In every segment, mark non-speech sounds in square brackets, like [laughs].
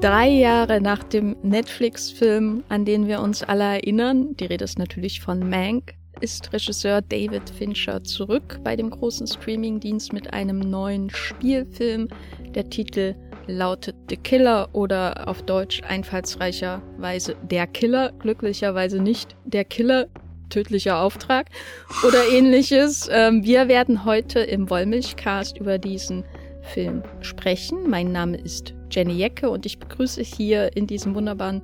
drei Jahre nach dem Netflix-Film, an den wir uns alle erinnern, die Rede ist natürlich von Mank, ist Regisseur David Fincher zurück bei dem großen Streamingdienst mit einem neuen Spielfilm. Der Titel lautet The Killer oder auf Deutsch einfallsreicherweise Der Killer, glücklicherweise nicht Der Killer, tödlicher Auftrag oder ähnliches. Ähm, wir werden heute im Wollmilchcast über diesen Film sprechen. Mein Name ist Jenny Jecke und ich begrüße hier in diesem wunderbaren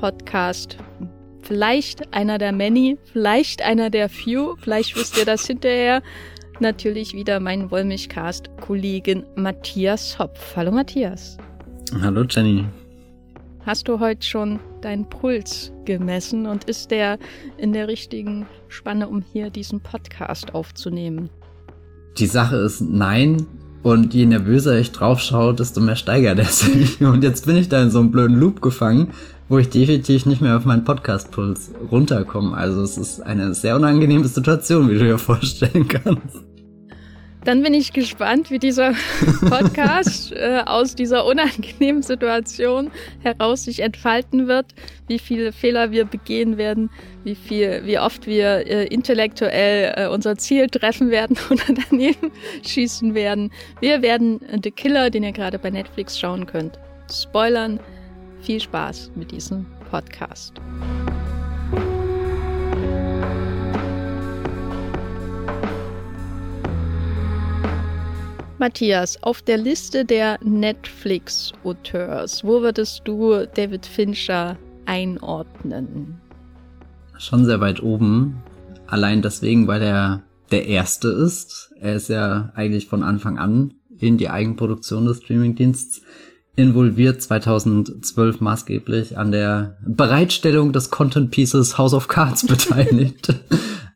Podcast vielleicht einer der many, vielleicht einer der few, vielleicht wisst ihr das hinterher. Natürlich wieder mein Wollmilchcast-Kollegen Matthias Hopf. Hallo Matthias. Hallo Jenny. Hast du heute schon deinen Puls gemessen und ist der in der richtigen Spanne, um hier diesen Podcast aufzunehmen? Die Sache ist nein. Und je nervöser ich drauf schaue, desto mehr steigert er [laughs] sich. Und jetzt bin ich da in so einem blöden Loop gefangen, wo ich definitiv nicht mehr auf meinen Podcast-Puls runterkomme. Also es ist eine sehr unangenehme Situation, wie du dir vorstellen kannst. Dann bin ich gespannt, wie dieser [laughs] Podcast äh, aus dieser unangenehmen Situation heraus sich entfalten wird, wie viele Fehler wir begehen werden, wie viel, wie oft wir äh, intellektuell äh, unser Ziel treffen werden [laughs] oder daneben schießen werden. Wir werden The Killer, den ihr gerade bei Netflix schauen könnt, spoilern. Viel Spaß mit diesem Podcast. Matthias, auf der Liste der Netflix-Auteurs, wo würdest du David Fincher einordnen? Schon sehr weit oben. Allein deswegen, weil er der Erste ist. Er ist ja eigentlich von Anfang an in die Eigenproduktion des Streamingdienstes involviert, 2012 maßgeblich an der Bereitstellung des Content Pieces House of Cards [laughs] beteiligt.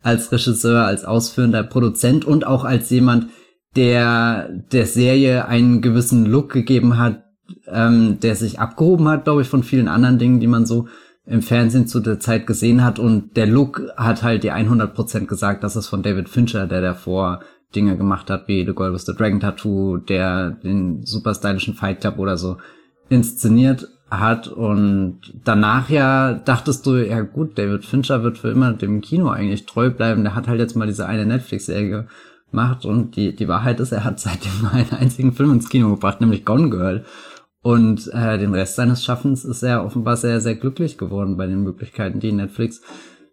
als Regisseur, als ausführender Produzent und auch als jemand, der der Serie einen gewissen Look gegeben hat, ähm, der sich abgehoben hat, glaube ich, von vielen anderen Dingen, die man so im Fernsehen zu der Zeit gesehen hat. Und der Look hat halt die 100% gesagt, dass es von David Fincher, der davor Dinge gemacht hat, wie The Girl with the Dragon Tattoo, der den super stylischen Fight Club oder so inszeniert hat. Und danach ja dachtest du, ja gut, David Fincher wird für immer dem Kino eigentlich treu bleiben. Der hat halt jetzt mal diese eine Netflix-Serie macht. Und die, die Wahrheit ist, er hat seitdem nur einen einzigen Film ins Kino gebracht, nämlich Gone Girl. Und äh, den Rest seines Schaffens ist er offenbar sehr, sehr glücklich geworden bei den Möglichkeiten, die Netflix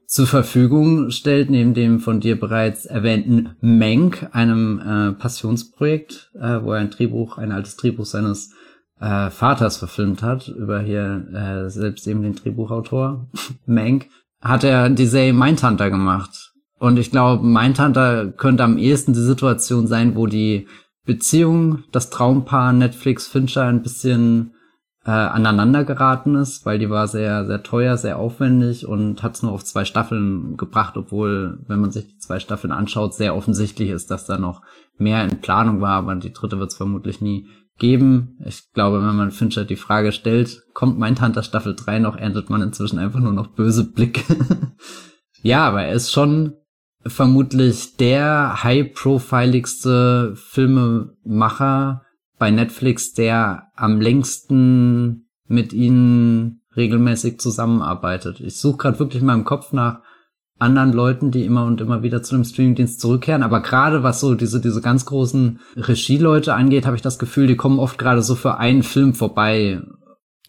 zur Verfügung stellt, neben dem von dir bereits erwähnten Menk, einem äh, Passionsprojekt, äh, wo er ein Drehbuch, ein altes Drehbuch seines äh, Vaters verfilmt hat, über hier äh, selbst eben den Drehbuchautor [laughs] Menk, hat er Serie Mindhunter gemacht und ich glaube, Mindhunter könnte am ehesten die Situation sein, wo die Beziehung, das Traumpaar Netflix Fincher ein bisschen äh, aneinander geraten ist, weil die war sehr, sehr teuer, sehr aufwendig und hat es nur auf zwei Staffeln gebracht, obwohl, wenn man sich die zwei Staffeln anschaut, sehr offensichtlich ist, dass da noch mehr in Planung war, aber die dritte wird es vermutlich nie geben. Ich glaube, wenn man Fincher die Frage stellt, kommt Mindhunter Staffel 3 noch, erntet man inzwischen einfach nur noch böse Blicke. [laughs] ja, aber er ist schon vermutlich der high-profiligste Filmemacher bei Netflix, der am längsten mit ihnen regelmäßig zusammenarbeitet. Ich suche gerade wirklich mal im Kopf nach anderen Leuten, die immer und immer wieder zu dem Streamingdienst zurückkehren. Aber gerade was so diese, diese ganz großen Regieleute angeht, habe ich das Gefühl, die kommen oft gerade so für einen Film vorbei.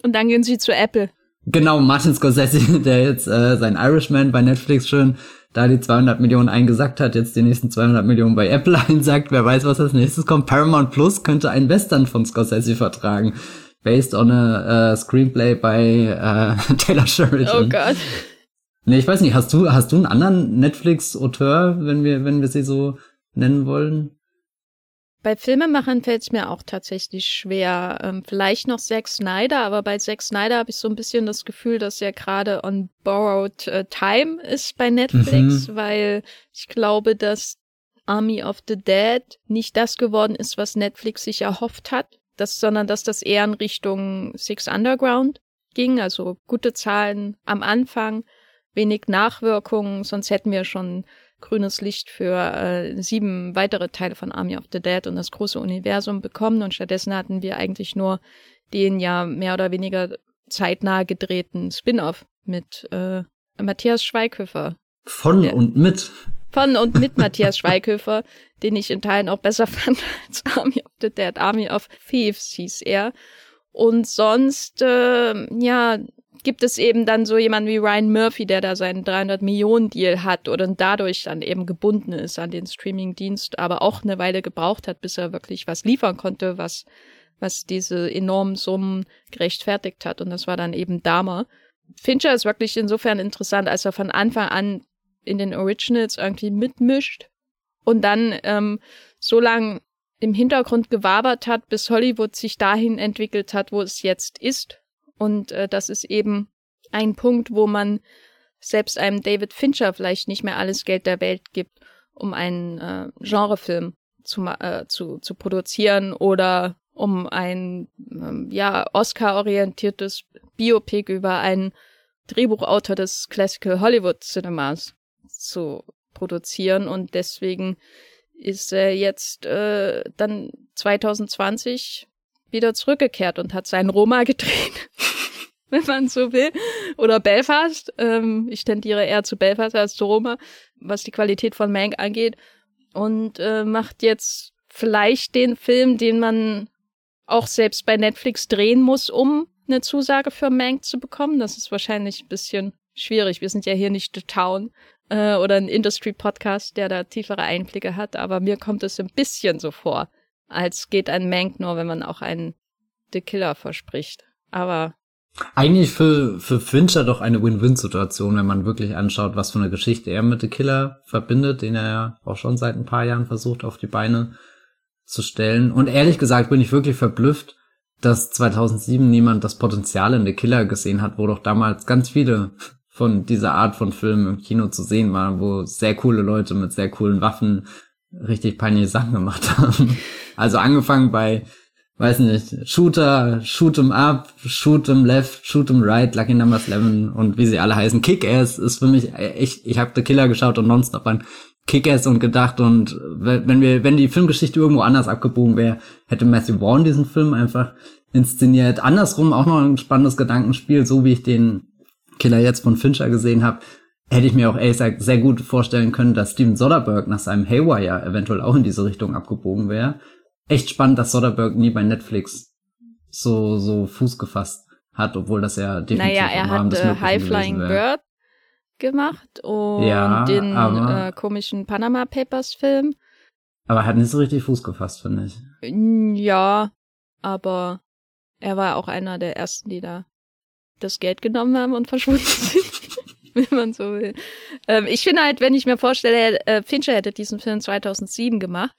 Und dann gehen sie zu Apple. Genau, Martin Scorsese, [laughs] der jetzt äh, sein Irishman bei Netflix schön da die 200 Millionen eingesackt hat, jetzt die nächsten 200 Millionen bei Apple [laughs] einsackt. Wer weiß, was als nächstes kommt. Paramount Plus könnte ein Western von Scorsese vertragen. Based on a uh, Screenplay bei uh, [laughs] Taylor Sheridan. Oh Gott. Nee, ich weiß nicht, hast du, hast du einen anderen Netflix-Auteur, wenn wir, wenn wir sie so nennen wollen? Bei Filmemachern fällt es mir auch tatsächlich schwer. Ähm, vielleicht noch Zack Snyder, aber bei Zack Snyder habe ich so ein bisschen das Gefühl, dass er gerade on borrowed äh, time ist bei Netflix, mhm. weil ich glaube, dass Army of the Dead nicht das geworden ist, was Netflix sich erhofft hat, das, sondern dass das eher in Richtung Six Underground ging, also gute Zahlen am Anfang, wenig Nachwirkungen, sonst hätten wir schon grünes Licht für äh, sieben weitere Teile von Army of the Dead und das große Universum bekommen und stattdessen hatten wir eigentlich nur den ja mehr oder weniger zeitnah gedrehten Spin-off mit äh, Matthias Schweighöfer. Von ja. und mit. Von und mit Matthias Schweighöfer, [laughs] den ich in Teilen auch besser [laughs] fand als Army of the Dead. Army of Thieves hieß er. Und sonst, äh, ja, gibt es eben dann so jemanden wie Ryan Murphy, der da seinen 300 Millionen Deal hat oder dadurch dann eben gebunden ist an den Streaming-Dienst, aber auch eine Weile gebraucht hat, bis er wirklich was liefern konnte, was, was diese enormen Summen gerechtfertigt hat. Und das war dann eben Dama. Fincher ist wirklich insofern interessant, als er von Anfang an in den Originals irgendwie mitmischt und dann ähm, so lang im Hintergrund gewabert hat, bis Hollywood sich dahin entwickelt hat, wo es jetzt ist und äh, das ist eben ein Punkt, wo man selbst einem David Fincher vielleicht nicht mehr alles Geld der Welt gibt, um einen äh, Genrefilm zu, äh, zu, zu produzieren oder um ein ähm, ja Oscar-orientiertes Biopic über einen Drehbuchautor des Classical Hollywood Cinemas zu produzieren. Und deswegen ist er jetzt äh, dann 2020 wieder zurückgekehrt und hat seinen Roma gedreht, [laughs] wenn man so will. Oder Belfast. Ähm, ich tendiere eher zu Belfast als zu Roma, was die Qualität von Mank angeht. Und äh, macht jetzt vielleicht den Film, den man auch selbst bei Netflix drehen muss, um eine Zusage für Mank zu bekommen. Das ist wahrscheinlich ein bisschen schwierig. Wir sind ja hier nicht The Town äh, oder ein Industry-Podcast, der da tiefere Einblicke hat, aber mir kommt es ein bisschen so vor, als geht ein Mank nur, wenn man auch einen The Killer verspricht. Aber eigentlich für, für Fincher doch eine Win-Win-Situation, wenn man wirklich anschaut, was für eine Geschichte er mit The Killer verbindet, den er ja auch schon seit ein paar Jahren versucht auf die Beine zu stellen. Und ehrlich gesagt bin ich wirklich verblüfft, dass 2007 niemand das Potenzial in The Killer gesehen hat, wo doch damals ganz viele von dieser Art von Filmen im Kino zu sehen waren, wo sehr coole Leute mit sehr coolen Waffen richtig peinliche Sachen gemacht haben. Also angefangen bei, weiß nicht, Shooter, Shoot 'em Up, Shoot 'em Left, Shoot 'em Right, Lucky Number 11 und wie sie alle heißen. Kick-Ass ist für mich echt, ich habe The Killer geschaut und nonstop an Kick-Ass und gedacht und wenn wir, wenn die Filmgeschichte irgendwo anders abgebogen wäre, hätte Matthew Vaughn diesen Film einfach inszeniert. Andersrum auch noch ein spannendes Gedankenspiel, so wie ich den Killer jetzt von Fincher gesehen habe, hätte ich mir auch ehrlich gesagt sehr gut vorstellen können, dass Steven Soderbergh nach seinem Haywire eventuell auch in diese Richtung abgebogen wäre. Echt spannend, dass Soderbergh nie bei Netflix so, so Fuß gefasst hat, obwohl das ja definitiv naja, er hat äh, High Flying Bird gemacht und ja, den aber, äh, komischen Panama Papers Film. Aber er hat nicht so richtig Fuß gefasst, finde ich. Ja, aber er war auch einer der ersten, die da das Geld genommen haben und verschwunden sind. [laughs] wenn man so will. Ähm, ich finde halt, wenn ich mir vorstelle, äh, Fincher hätte diesen Film 2007 gemacht,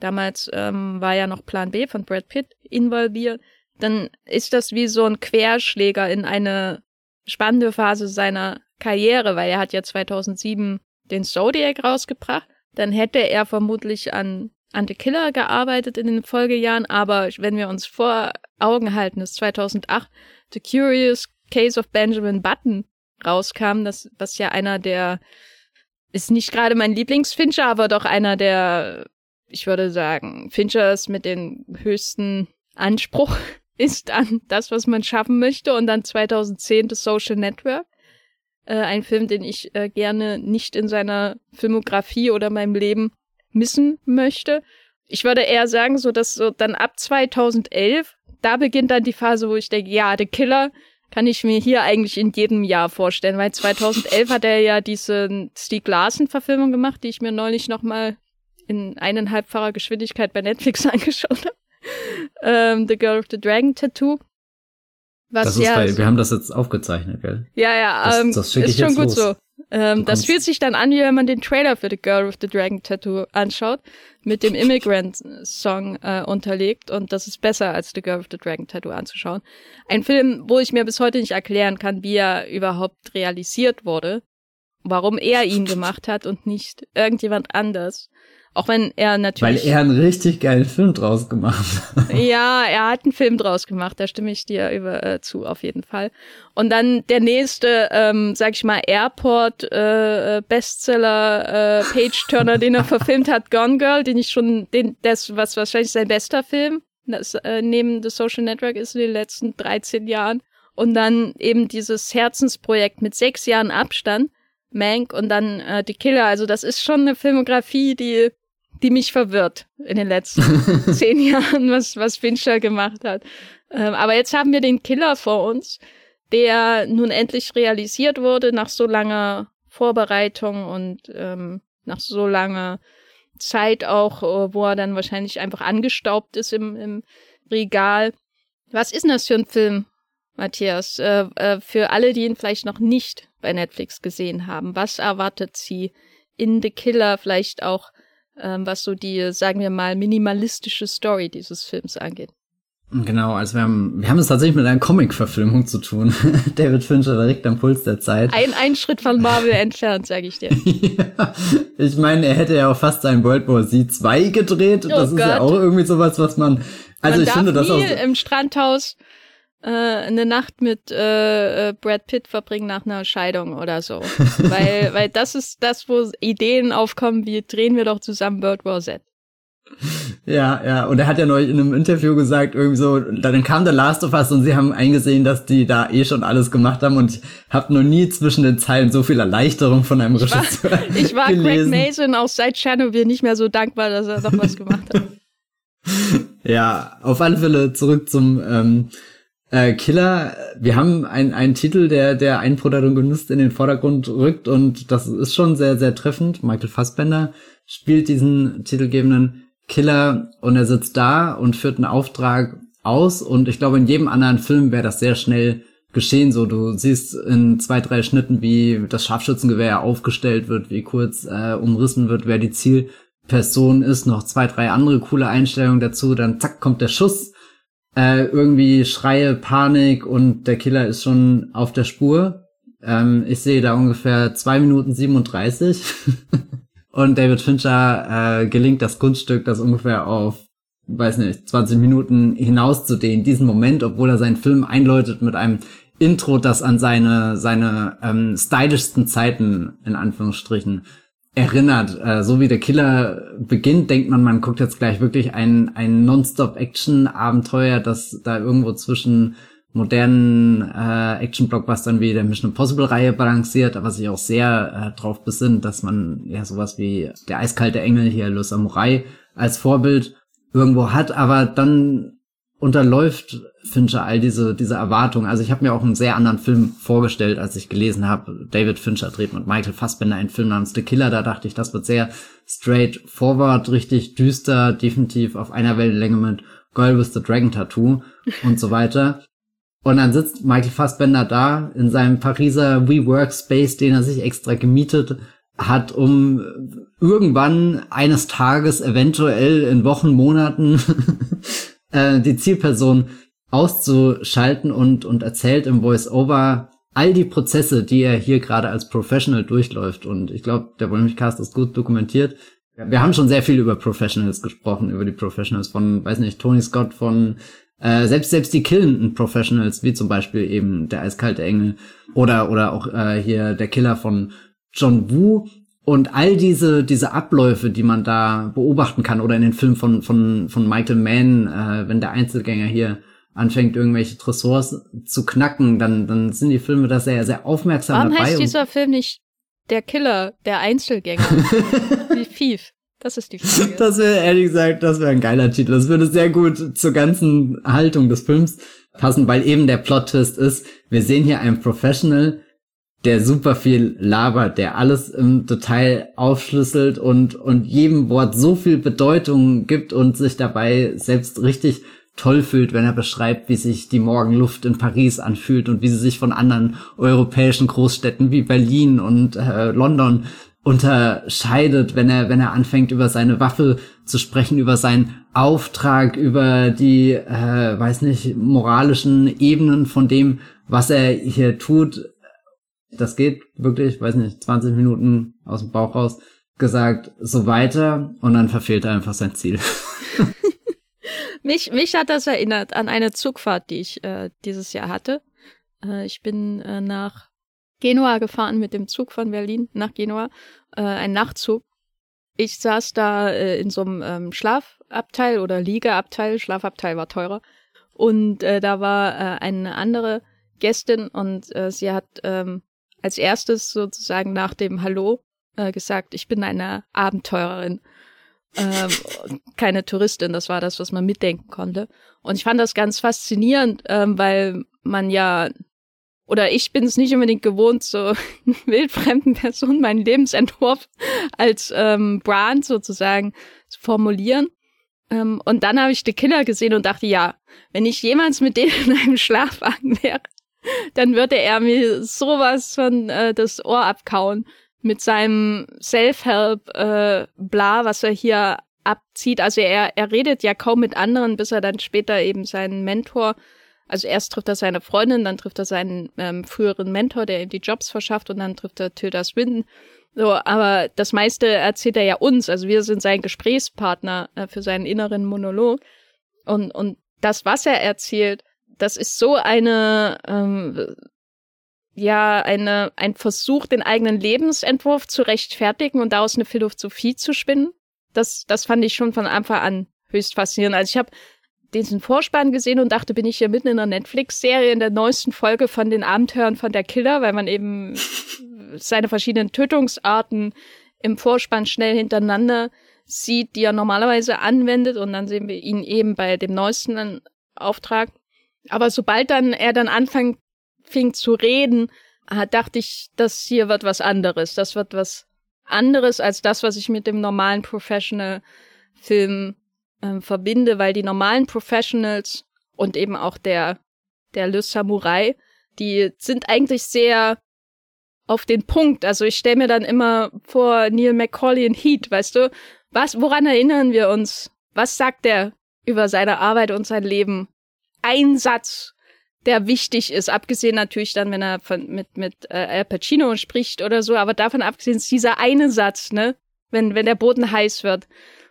damals ähm, war ja noch Plan B von Brad Pitt involviert, dann ist das wie so ein Querschläger in eine spannende Phase seiner Karriere, weil er hat ja 2007 den Zodiac rausgebracht. Dann hätte er vermutlich an an The Killer gearbeitet in den Folgejahren, aber wenn wir uns vor Augen halten, ist 2008 The Curious Case of Benjamin Button rauskam, das, was ja einer der, ist nicht gerade mein Lieblingsfincher, aber doch einer der, ich würde sagen, Finchers mit den höchsten Anspruch [laughs] ist an das, was man schaffen möchte. Und dann 2010 The Social Network. Äh, ein Film, den ich äh, gerne nicht in seiner Filmografie oder meinem Leben missen möchte. Ich würde eher sagen, so dass so dann ab 2011, da beginnt dann die Phase, wo ich denke, ja, The Killer kann ich mir hier eigentlich in jedem Jahr vorstellen, weil 2011 hat er ja diese Stieg Larsen-Verfilmung gemacht, die ich mir neulich nochmal in eineinhalbfacher Geschwindigkeit bei Netflix [laughs] angeschaut habe. ähm, the Girl with the Dragon Tattoo. Was das ist ja, bei, wir haben das jetzt aufgezeichnet, gell? Ja, ja, das, ähm, das ist schon gut los. so. Ähm, das fühlt sich dann an, wie wenn man den Trailer für The Girl with the Dragon Tattoo anschaut, mit dem Immigrant-Song äh, unterlegt und das ist besser als The Girl with the Dragon Tattoo anzuschauen. Ein Film, wo ich mir bis heute nicht erklären kann, wie er überhaupt realisiert wurde, warum er ihn gemacht hat und nicht irgendjemand anders. Auch wenn er natürlich. Weil er einen richtig geilen Film draus gemacht hat. [laughs] Ja, er hat einen Film draus gemacht, da stimme ich dir über, äh, zu, auf jeden Fall. Und dann der nächste, ähm, sag ich mal, Airport äh, Bestseller äh, Page Turner, den er [laughs] verfilmt hat, Gone Girl, den ich schon, den, das was wahrscheinlich sein bester Film das äh, neben The Social Network ist in den letzten 13 Jahren. Und dann eben dieses Herzensprojekt mit sechs Jahren Abstand, Mank und dann äh, Die Killer. Also das ist schon eine Filmografie, die, die mich verwirrt in den letzten [laughs] zehn Jahren, was, was Fincher gemacht hat. Ähm, aber jetzt haben wir den Killer vor uns, der nun endlich realisiert wurde nach so langer Vorbereitung und ähm, nach so langer Zeit auch, äh, wo er dann wahrscheinlich einfach angestaubt ist im, im Regal. Was ist denn das für ein Film, Matthias? Äh, äh, für alle, die ihn vielleicht noch nicht bei Netflix gesehen haben, was erwartet sie in The Killer vielleicht auch, ähm, was so die, sagen wir mal, minimalistische Story dieses Films angeht? Genau, also wir haben, wir haben es tatsächlich mit einer Comic-Verfilmung zu tun. [laughs] David Fincher direkt am Puls der Zeit. Ein, ein Schritt von Marvel [laughs] entfernt, sage ich dir. ja, ich meine, er hätte ja auch fast sein World War Z 2 gedreht. Oh das Gott. ist ja auch irgendwie sowas, was man, also man ich finde das auch. im Strandhaus äh, eine Nacht mit äh, äh, Brad Pitt verbringen nach einer Scheidung oder so. [laughs] weil, weil das ist das, wo Ideen aufkommen, wie drehen wir doch zusammen World War Z. Ja, ja, und er hat ja neulich in einem Interview gesagt, irgendwie so, dann kam der Last of Us und sie haben eingesehen, dass die da eh schon alles gemacht haben und ich habe noch nie zwischen den Zeilen so viel Erleichterung von einem Regisseur war, [laughs] Ich war. Greg Mason auch seit Chernobyl nicht mehr so dankbar, dass er doch was gemacht hat. [laughs] ja, auf alle Fälle zurück zum ähm, äh, Killer. Wir haben einen, einen Titel, der, der einen Protagonist in den Vordergrund rückt und das ist schon sehr, sehr treffend. Michael Fassbender spielt diesen titelgebenden Killer und er sitzt da und führt einen Auftrag aus und ich glaube, in jedem anderen Film wäre das sehr schnell geschehen. So, du siehst in zwei, drei Schnitten, wie das Scharfschützengewehr aufgestellt wird, wie kurz äh, umrissen wird, wer die Zielperson ist, noch zwei, drei andere coole Einstellungen dazu, dann zack, kommt der Schuss, äh, irgendwie Schreie, Panik und der Killer ist schon auf der Spur. Ähm, ich sehe da ungefähr zwei Minuten 37. [laughs] Und David Fincher äh, gelingt das Kunststück, das ungefähr auf, weiß nicht, 20 Minuten hinauszudehnen. Diesen Moment, obwohl er seinen Film einläutet mit einem Intro, das an seine, seine ähm, stylischsten Zeiten, in Anführungsstrichen, erinnert. Äh, so wie der Killer beginnt, denkt man, man guckt jetzt gleich wirklich ein, ein Non-Stop-Action-Abenteuer, das da irgendwo zwischen modernen äh, Action-Blockbustern wie der Mission Impossible-Reihe balanciert, aber sich auch sehr äh, drauf besinnt, dass man ja sowas wie der eiskalte Engel hier, Los Samurai, als Vorbild irgendwo hat, aber dann unterläuft Fincher all diese diese Erwartungen. Also ich habe mir auch einen sehr anderen Film vorgestellt, als ich gelesen habe, David Fincher dreht mit Michael Fassbender einen Film namens The Killer. Da dachte ich, das wird sehr straightforward, richtig düster, definitiv auf einer Wellenlänge mit Girl with the Dragon Tattoo und so weiter. Und dann sitzt Michael Fassbender da in seinem Pariser WeWork-Space, den er sich extra gemietet hat, um irgendwann eines Tages, eventuell in Wochen, Monaten, [laughs] äh, die Zielperson auszuschalten und, und erzählt im Voice-Over all die Prozesse, die er hier gerade als Professional durchläuft. Und ich glaube, der Wollmilchcast ist gut dokumentiert. Wir haben schon sehr viel über Professionals gesprochen, über die Professionals von, weiß nicht, Tony Scott, von äh, selbst selbst die killenden Professionals, wie zum Beispiel eben der eiskalte Engel oder oder auch äh, hier der Killer von John Woo und all diese diese Abläufe, die man da beobachten kann oder in den Filmen von von von Michael Mann, äh, wenn der Einzelgänger hier anfängt irgendwelche Tresors zu knacken, dann dann sind die Filme da sehr sehr aufmerksam Warum dabei. Warum heißt dieser Film nicht der Killer, der Einzelgänger? [laughs] wie Thief. Das ist die Frage. Das wäre, ehrlich gesagt, das wäre ein geiler Titel. Das würde sehr gut zur ganzen Haltung des Films passen, weil eben der Plot-Twist ist, wir sehen hier einen Professional, der super viel labert, der alles im Detail aufschlüsselt und, und jedem Wort so viel Bedeutung gibt und sich dabei selbst richtig toll fühlt, wenn er beschreibt, wie sich die Morgenluft in Paris anfühlt und wie sie sich von anderen europäischen Großstädten wie Berlin und äh, London unterscheidet, wenn er, wenn er anfängt, über seine Waffe zu sprechen, über seinen Auftrag, über die, äh, weiß nicht, moralischen Ebenen von dem, was er hier tut. Das geht wirklich, weiß nicht, 20 Minuten aus dem Bauch raus gesagt, so weiter und dann verfehlt er einfach sein Ziel. [laughs] mich, mich hat das erinnert an eine Zugfahrt, die ich äh, dieses Jahr hatte. Äh, ich bin äh, nach Genua gefahren mit dem Zug von Berlin nach Genua, äh, ein Nachtzug. ich saß da äh, in so einem ähm, Schlafabteil oder Liegeabteil, Schlafabteil war teurer. Und äh, da war äh, eine andere Gästin und äh, sie hat ähm, als erstes sozusagen nach dem Hallo äh, gesagt, ich bin eine Abenteurerin, ähm, keine Touristin. Das war das, was man mitdenken konnte. Und ich fand das ganz faszinierend, ähm, weil man ja oder ich bin es nicht unbedingt gewohnt, so [laughs] wildfremden Personen meinen Lebensentwurf als ähm, Brand sozusagen zu formulieren. Ähm, und dann habe ich The Killer gesehen und dachte, ja, wenn ich jemals mit dem in einem Schlafwagen wäre, dann würde er mir sowas von äh, das Ohr abkauen mit seinem Self-Help äh, bla, was er hier abzieht. Also er, er redet ja kaum mit anderen, bis er dann später eben seinen Mentor also erst trifft er seine Freundin, dann trifft er seinen ähm, früheren Mentor, der ihm die Jobs verschafft, und dann trifft er Tilda Swinton. So, aber das meiste erzählt er ja uns. Also wir sind sein Gesprächspartner äh, für seinen inneren Monolog. Und, und das, was er erzählt, das ist so eine, ähm, ja, eine, ein Versuch, den eigenen Lebensentwurf zu rechtfertigen und daraus eine Philosophie zu spinnen. Das, das fand ich schon von Anfang an höchst faszinierend. Also ich habe diesen Vorspann gesehen und dachte, bin ich hier mitten in einer Netflix-Serie in der neuesten Folge von den Abenteuern von der Killer, weil man eben [laughs] seine verschiedenen Tötungsarten im Vorspann schnell hintereinander sieht, die er normalerweise anwendet und dann sehen wir ihn eben bei dem neuesten Auftrag. Aber sobald dann er dann fing zu reden, ah, dachte ich, das hier wird was anderes. Das wird was anderes als das, was ich mit dem normalen Professional Film ähm, verbinde, weil die normalen Professionals und eben auch der, der Le Samurai, die sind eigentlich sehr auf den Punkt. Also ich stelle mir dann immer vor Neil McCauley in Heat, weißt du? Was, woran erinnern wir uns? Was sagt er über seine Arbeit und sein Leben? Ein Satz, der wichtig ist, abgesehen natürlich dann, wenn er von, mit, mit äh, Al Pacino spricht oder so, aber davon abgesehen ist dieser eine Satz, ne? Wenn, wenn der Boden heiß wird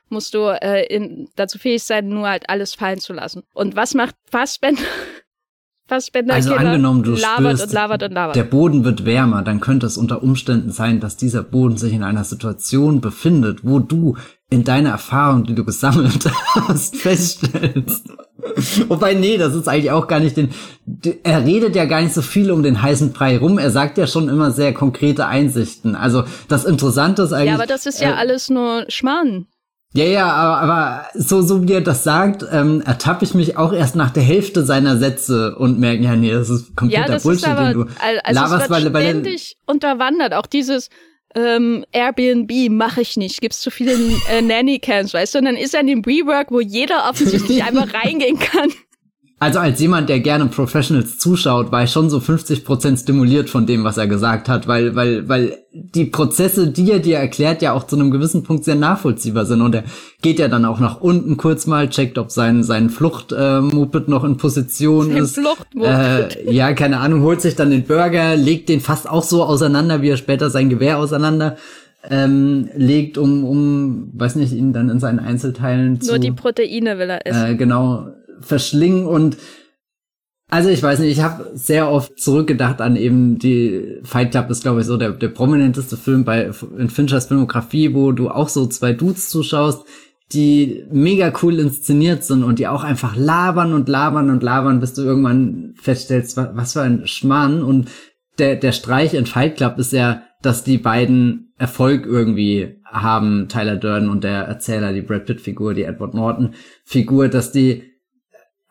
musst du äh, in, dazu fähig sein, nur halt alles fallen zu lassen. Und was macht Fassbender? Fassbender also angenommen, du labert spürst, und labert und labert. Der Boden wird wärmer, dann könnte es unter Umständen sein, dass dieser Boden sich in einer Situation befindet, wo du in deiner Erfahrung, die du gesammelt [laughs] hast, feststellst. Wobei, nee, das ist eigentlich auch gar nicht den. Er redet ja gar nicht so viel um den heißen Brei rum. Er sagt ja schon immer sehr konkrete Einsichten. Also das Interessante ist eigentlich. Ja, aber das ist ja äh, alles nur Schmarrn. Ja, ja, aber, aber so, so wie er das sagt, ähm, ertappe ich mich auch erst nach der Hälfte seiner Sätze und merke, ja, nee, das ist kompletter ja, das Bullshit, ist aber, den du also laberst, weil, weil ständig unterwandert. Auch dieses ähm, Airbnb mache ich nicht, gibt's zu viele äh, Nanny-Cams, weißt du? Und dann ist er in dem WeWork, wo jeder offensichtlich [laughs] einfach reingehen kann. Also als jemand, der gerne Professionals zuschaut, war ich schon so 50% stimuliert von dem, was er gesagt hat, weil, weil, weil die Prozesse, die er dir erklärt, ja auch zu einem gewissen Punkt sehr nachvollziehbar sind. Und er geht ja dann auch nach unten kurz mal, checkt, ob sein, sein Fluchtmoped äh, noch in Position sein ist. Fluchtmoped. Äh, ja, keine Ahnung, holt sich dann den Burger, legt den fast auch so auseinander, wie er später sein Gewehr auseinander ähm, legt, um, um, weiß nicht, ihn dann in seinen Einzelteilen Nur zu... Nur die Proteine will er essen. Äh, genau, verschlingen und also ich weiß nicht, ich habe sehr oft zurückgedacht an eben die Fight Club ist glaube ich so der, der prominenteste Film bei in Finchers Filmografie, wo du auch so zwei Dudes zuschaust, die mega cool inszeniert sind und die auch einfach labern und labern und labern, bis du irgendwann feststellst, was, für ein Schmarrn. Und der der Streich in Fight Club ist ja, dass die beiden Erfolg irgendwie haben, Tyler Durden und der Erzähler, die Brad Pitt Figur, die Edward Norton Figur, dass die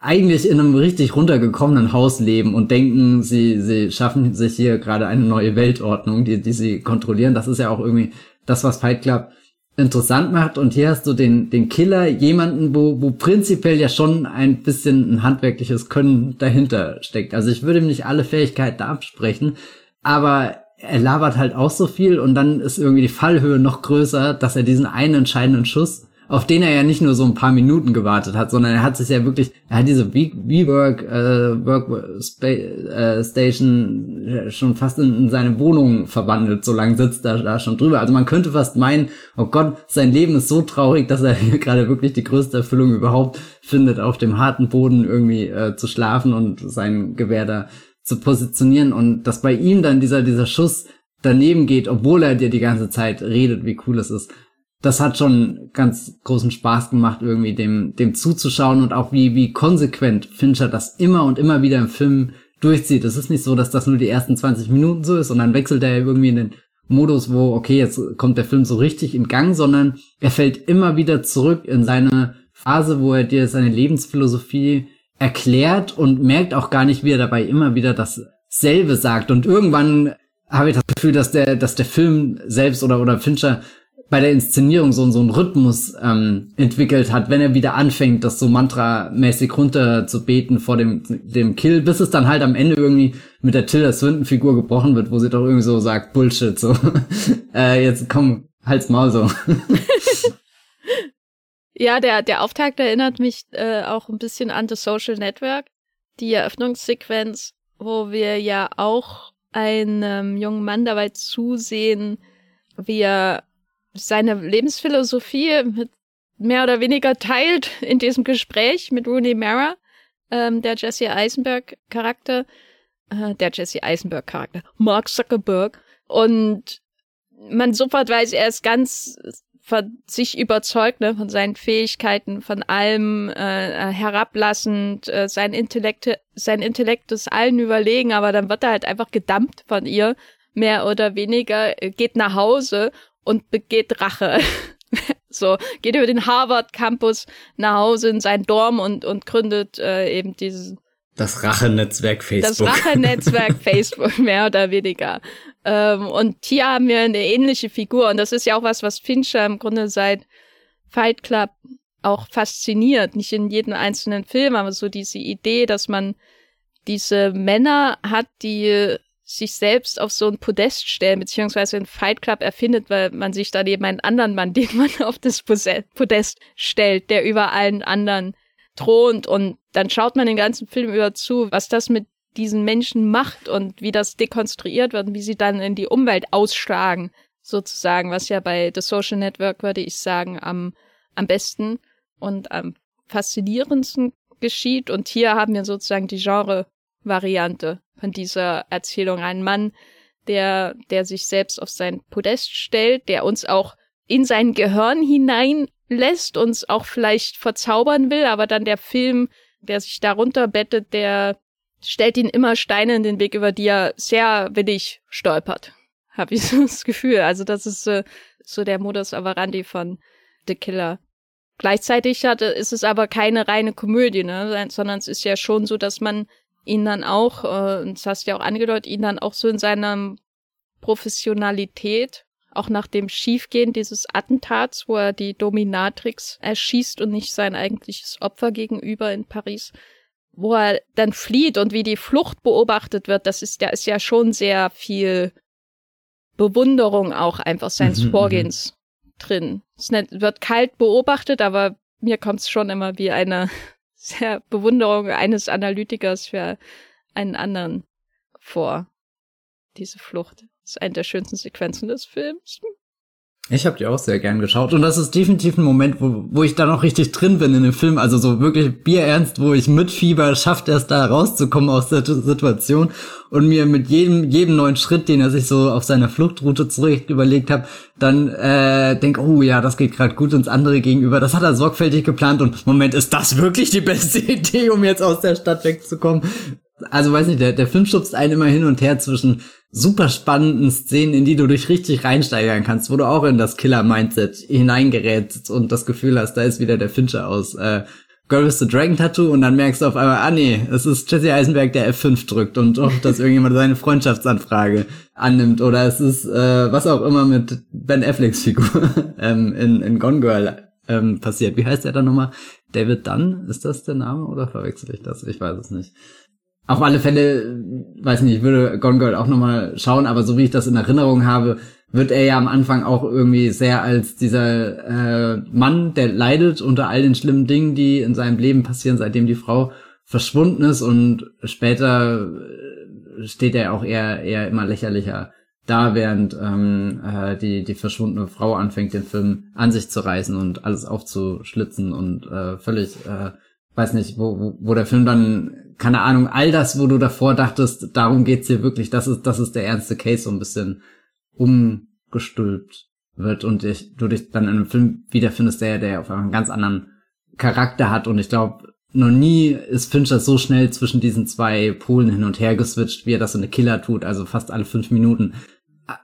eigentlich in einem richtig runtergekommenen Haus leben und denken, sie, sie schaffen sich hier gerade eine neue Weltordnung, die, die sie kontrollieren. Das ist ja auch irgendwie das, was Fight Club interessant macht. Und hier hast du den, den Killer, jemanden, wo, wo prinzipiell ja schon ein bisschen ein handwerkliches Können dahinter steckt. Also ich würde ihm nicht alle Fähigkeiten absprechen, aber er labert halt auch so viel und dann ist irgendwie die Fallhöhe noch größer, dass er diesen einen entscheidenden Schuss auf den er ja nicht nur so ein paar Minuten gewartet hat, sondern er hat sich ja wirklich, er hat diese WeWork äh, Work äh, Station schon fast in, in, seine Wohnung verwandelt, so lange sitzt er da schon drüber. Also man könnte fast meinen, oh Gott, sein Leben ist so traurig, dass er [laughs] hier gerade wirklich die größte Erfüllung überhaupt findet, auf dem harten Boden irgendwie äh, zu schlafen und sein Gewehr da zu positionieren und dass bei ihm dann dieser dieser Schuss daneben geht, obwohl er dir die ganze Zeit redet, wie cool es ist das hat schon ganz großen Spaß gemacht, irgendwie dem, dem zuzuschauen und auch wie, wie konsequent Fincher das immer und immer wieder im Film durchzieht. Es ist nicht so, dass das nur die ersten 20 Minuten so ist und dann wechselt er irgendwie in den Modus, wo, okay, jetzt kommt der Film so richtig in Gang, sondern er fällt immer wieder zurück in seine Phase, wo er dir seine Lebensphilosophie erklärt und merkt auch gar nicht, wie er dabei immer wieder dasselbe sagt. Und irgendwann habe ich das Gefühl, dass der, dass der Film selbst oder, oder Fincher bei der Inszenierung so, so einen Rhythmus ähm, entwickelt hat, wenn er wieder anfängt, das so mantramäßig runter zu beten vor dem, dem Kill, bis es dann halt am Ende irgendwie mit der Tilda Swinton-Figur gebrochen wird, wo sie doch irgendwie so sagt, Bullshit, so, [laughs] äh, jetzt komm, halt's Maul so. [laughs] ja, der, der Auftakt erinnert mich äh, auch ein bisschen an The Social Network, die Eröffnungssequenz, wo wir ja auch einen ähm, jungen Mann dabei zusehen, wie er seine Lebensphilosophie mit mehr oder weniger teilt in diesem Gespräch mit Rooney Mara, ähm, der Jesse Eisenberg Charakter, äh, der Jesse Eisenberg Charakter, Mark Zuckerberg. Und man sofort weiß, er ist ganz von sich überzeugt, ne, von seinen Fähigkeiten, von allem äh, herablassend, äh, sein Intellekt, sein Intellekt ist allen überlegen, aber dann wird er halt einfach gedammt von ihr, mehr oder weniger, geht nach Hause und begeht Rache. [laughs] so, geht über den Harvard Campus nach Hause in sein Dorm und, und gründet äh, eben dieses das Rachenetzwerk Facebook. Das Rachenetzwerk [laughs] Facebook, mehr oder weniger. Ähm, und hier haben wir eine ähnliche Figur. Und das ist ja auch was, was Fincher im Grunde seit Fight Club auch fasziniert. Nicht in jedem einzelnen Film, aber so diese Idee, dass man diese Männer hat, die sich selbst auf so ein Podest stellen, beziehungsweise einen Fight Club erfindet, weil man sich dann eben einen anderen Mann, [laughs] den man auf das Podest stellt, der über allen anderen thront. Und dann schaut man den ganzen Film über zu, was das mit diesen Menschen macht und wie das dekonstruiert wird und wie sie dann in die Umwelt ausschlagen, sozusagen, was ja bei The Social Network, würde ich sagen, am, am besten und am faszinierendsten geschieht. Und hier haben wir sozusagen die Genre-Variante von dieser Erzählung. Ein Mann, der, der sich selbst auf sein Podest stellt, der uns auch in sein Gehirn hineinlässt, uns auch vielleicht verzaubern will, aber dann der Film, der sich darunter bettet, der stellt ihn immer Steine in den Weg, über die er sehr willig stolpert. Habe ich [laughs] so das Gefühl. Also das ist äh, so der Modus operandi von The Killer. Gleichzeitig hat, ist es aber keine reine Komödie, ne? sondern es ist ja schon so, dass man ihn dann auch, äh, das hast du ja auch angedeutet, ihn dann auch so in seiner Professionalität, auch nach dem Schiefgehen dieses Attentats, wo er die Dominatrix erschießt und nicht sein eigentliches Opfer gegenüber in Paris, wo er dann flieht und wie die Flucht beobachtet wird, das ist, da ist ja schon sehr viel Bewunderung auch einfach seines mhm, mhm. Vorgehens drin. Es wird kalt beobachtet, aber mir kommt es schon immer wie eine [laughs] sehr Bewunderung eines Analytikers für einen anderen vor. Diese Flucht ist eine der schönsten Sequenzen des Films. Ich habe die auch sehr gern geschaut. Und das ist definitiv ein Moment, wo, wo ich da noch richtig drin bin in dem Film, also so wirklich bierernst, wo ich mit Fieber schafft, erst da rauszukommen aus der Situation und mir mit jedem jedem neuen Schritt, den er sich so auf seiner Fluchtroute zurück überlegt hat, dann äh, denk, oh ja, das geht gerade gut ins andere gegenüber, das hat er sorgfältig geplant und Moment, ist das wirklich die beste [laughs] Idee, um jetzt aus der Stadt wegzukommen? Also weiß nicht, der, der Film schubst einen immer hin und her zwischen super spannenden Szenen, in die du dich richtig reinsteigern kannst, wo du auch in das Killer-Mindset hineingerätst und das Gefühl hast, da ist wieder der Fincher aus äh, Girl with the Dragon Tattoo und dann merkst du auf einmal, ah nee, es ist Jesse Eisenberg, der F5 drückt und auch, dass irgendjemand seine Freundschaftsanfrage annimmt oder es ist äh, was auch immer mit Ben Afflecks Figur [laughs] ähm, in, in Gone Girl ähm, passiert. Wie heißt der dann nochmal? David Dunn? Ist das der Name oder verwechsel ich das? Ich weiß es nicht auf alle Fälle, weiß nicht, ich würde Gone Girl auch nochmal schauen, aber so wie ich das in Erinnerung habe, wird er ja am Anfang auch irgendwie sehr als dieser äh, Mann, der leidet unter all den schlimmen Dingen, die in seinem Leben passieren, seitdem die Frau verschwunden ist und später äh, steht er auch eher eher immer lächerlicher da, während ähm, äh, die die verschwundene Frau anfängt, den Film an sich zu reißen und alles aufzuschlitzen und äh, völlig äh, weiß nicht, wo, wo, wo der Film dann, keine Ahnung, all das, wo du davor dachtest, darum geht's hier wirklich, das ist, das ist der ernste Case, so ein bisschen umgestülpt wird und ich, du dich dann in einem Film wiederfindest, der, der auf einen ganz anderen Charakter hat. Und ich glaube, noch nie ist Fincher so schnell zwischen diesen zwei Polen hin und her geswitcht, wie er das in The Killer tut, also fast alle fünf Minuten.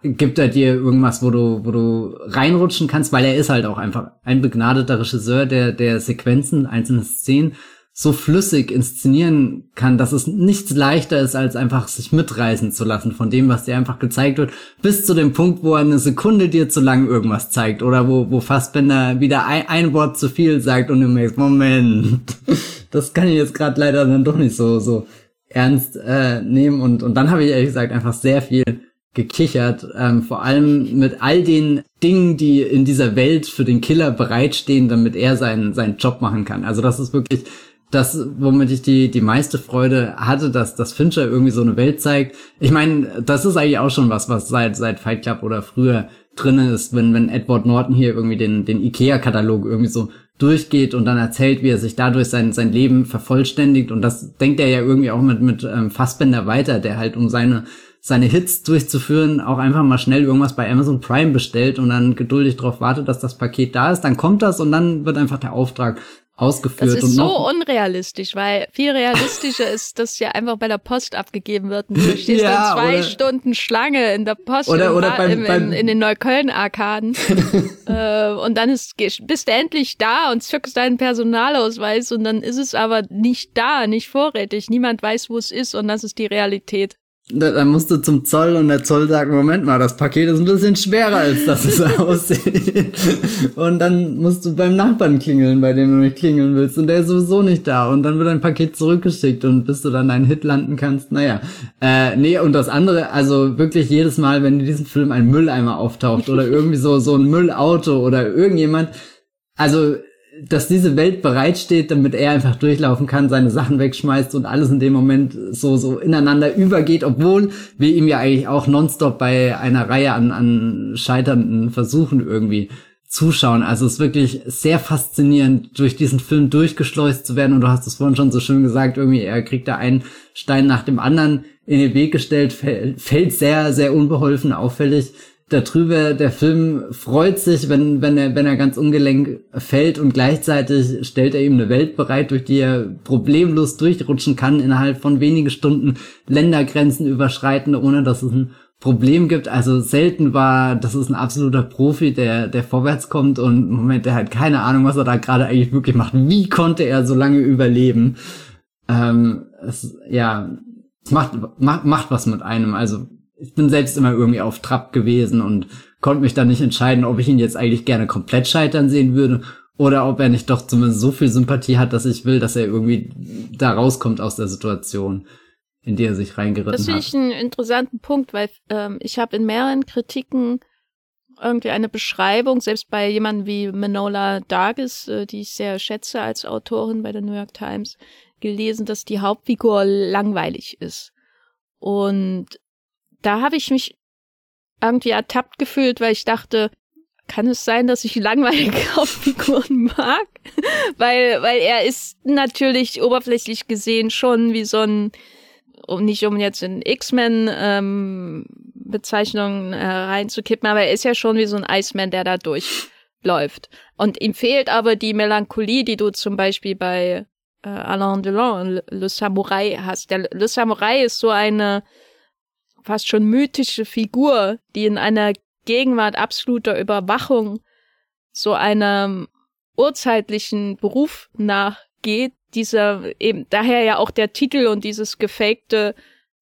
Gibt er dir irgendwas, wo du, wo du reinrutschen kannst, weil er ist halt auch einfach ein begnadeter Regisseur der, der Sequenzen, einzelne Szenen so flüssig inszenieren kann, dass es nichts leichter ist, als einfach sich mitreißen zu lassen von dem, was dir einfach gezeigt wird, bis zu dem Punkt, wo eine Sekunde dir zu lang irgendwas zeigt oder wo, wo Fassbender wieder ein, ein Wort zu viel sagt und du merkst, Moment, [laughs] das kann ich jetzt gerade leider dann doch nicht so, so ernst äh, nehmen und, und dann habe ich ehrlich gesagt einfach sehr viel gekichert, ähm, vor allem mit all den Dingen, die in dieser Welt für den Killer bereitstehen, damit er seinen, seinen Job machen kann. Also das ist wirklich das, womit ich die, die meiste Freude hatte, dass, dass Fincher irgendwie so eine Welt zeigt. Ich meine, das ist eigentlich auch schon was, was seit, seit Fight Club oder früher drin ist, wenn, wenn Edward Norton hier irgendwie den, den Ikea-Katalog irgendwie so durchgeht und dann erzählt, wie er sich dadurch sein, sein Leben vervollständigt. Und das denkt er ja irgendwie auch mit, mit ähm, Fassbender weiter, der halt um seine, seine Hits durchzuführen, auch einfach mal schnell irgendwas bei Amazon Prime bestellt und dann geduldig darauf wartet, dass das Paket da ist. Dann kommt das und dann wird einfach der Auftrag ausgeführt. Das ist so unrealistisch, weil viel realistischer [laughs] ist, dass ja einfach bei der Post abgegeben wird und du stehst ja, dann zwei oder, Stunden Schlange in der Post oder, oder beim, im, beim, in den Neukölln-Arkaden [laughs] äh, und dann ist, bist du endlich da und zückst deinen Personalausweis und dann ist es aber nicht da, nicht vorrätig. Niemand weiß, wo es ist und das ist die Realität. Dann musst du zum Zoll und der Zoll sagt, Moment mal, das Paket ist ein bisschen schwerer, als dass es [laughs] aussieht. Und dann musst du beim Nachbarn klingeln, bei dem du nicht klingeln willst. Und der ist sowieso nicht da. Und dann wird dein Paket zurückgeschickt und bis du dann einen Hit landen kannst, naja. Äh, nee, und das andere, also wirklich jedes Mal, wenn in diesem Film ein Mülleimer auftaucht oder irgendwie so, so ein Müllauto oder irgendjemand, also dass diese Welt bereitsteht, damit er einfach durchlaufen kann, seine Sachen wegschmeißt und alles in dem Moment so, so ineinander übergeht, obwohl wir ihm ja eigentlich auch nonstop bei einer Reihe an, an scheiternden Versuchen irgendwie zuschauen. Also es ist wirklich sehr faszinierend, durch diesen Film durchgeschleust zu werden. Und du hast es vorhin schon so schön gesagt, irgendwie, er kriegt da einen Stein nach dem anderen in den Weg gestellt, fällt sehr, sehr unbeholfen, auffällig darüber, der Film freut sich, wenn, wenn er, wenn er ganz ungelenk fällt und gleichzeitig stellt er ihm eine Welt bereit, durch die er problemlos durchrutschen kann, innerhalb von wenigen Stunden Ländergrenzen überschreiten, ohne dass es ein Problem gibt. Also selten war, das ist ein absoluter Profi, der, der vorwärts kommt und im Moment, der hat keine Ahnung, was er da gerade eigentlich wirklich macht. Wie konnte er so lange überleben? Ähm, es, ja, es macht, macht, macht was mit einem. Also ich bin selbst immer irgendwie auf Trab gewesen und konnte mich dann nicht entscheiden, ob ich ihn jetzt eigentlich gerne komplett scheitern sehen würde oder ob er nicht doch zumindest so viel Sympathie hat, dass ich will, dass er irgendwie da rauskommt aus der Situation, in die er sich reingeritten hat. Das finde ich einen interessanten Punkt, weil ähm, ich habe in mehreren Kritiken irgendwie eine Beschreibung, selbst bei jemandem wie Manola Dargis, äh, die ich sehr schätze als Autorin bei der New York Times, gelesen, dass die Hauptfigur langweilig ist. Und da habe ich mich irgendwie ertappt gefühlt, weil ich dachte, kann es sein, dass ich langweilige Hauptfiguren [laughs] mag? weil, weil er ist natürlich oberflächlich gesehen schon wie so ein, um nicht um jetzt in X-Men ähm, Bezeichnungen äh, reinzukippen, aber er ist ja schon wie so ein Iceman, der da durchläuft. Und ihm fehlt aber die Melancholie, die du zum Beispiel bei äh, Alain Delon, Le Samurai hast. Der Le Samurai ist so eine fast schon mythische Figur, die in einer Gegenwart absoluter Überwachung so einem urzeitlichen Beruf nachgeht, dieser eben daher ja auch der Titel und dieses gefakte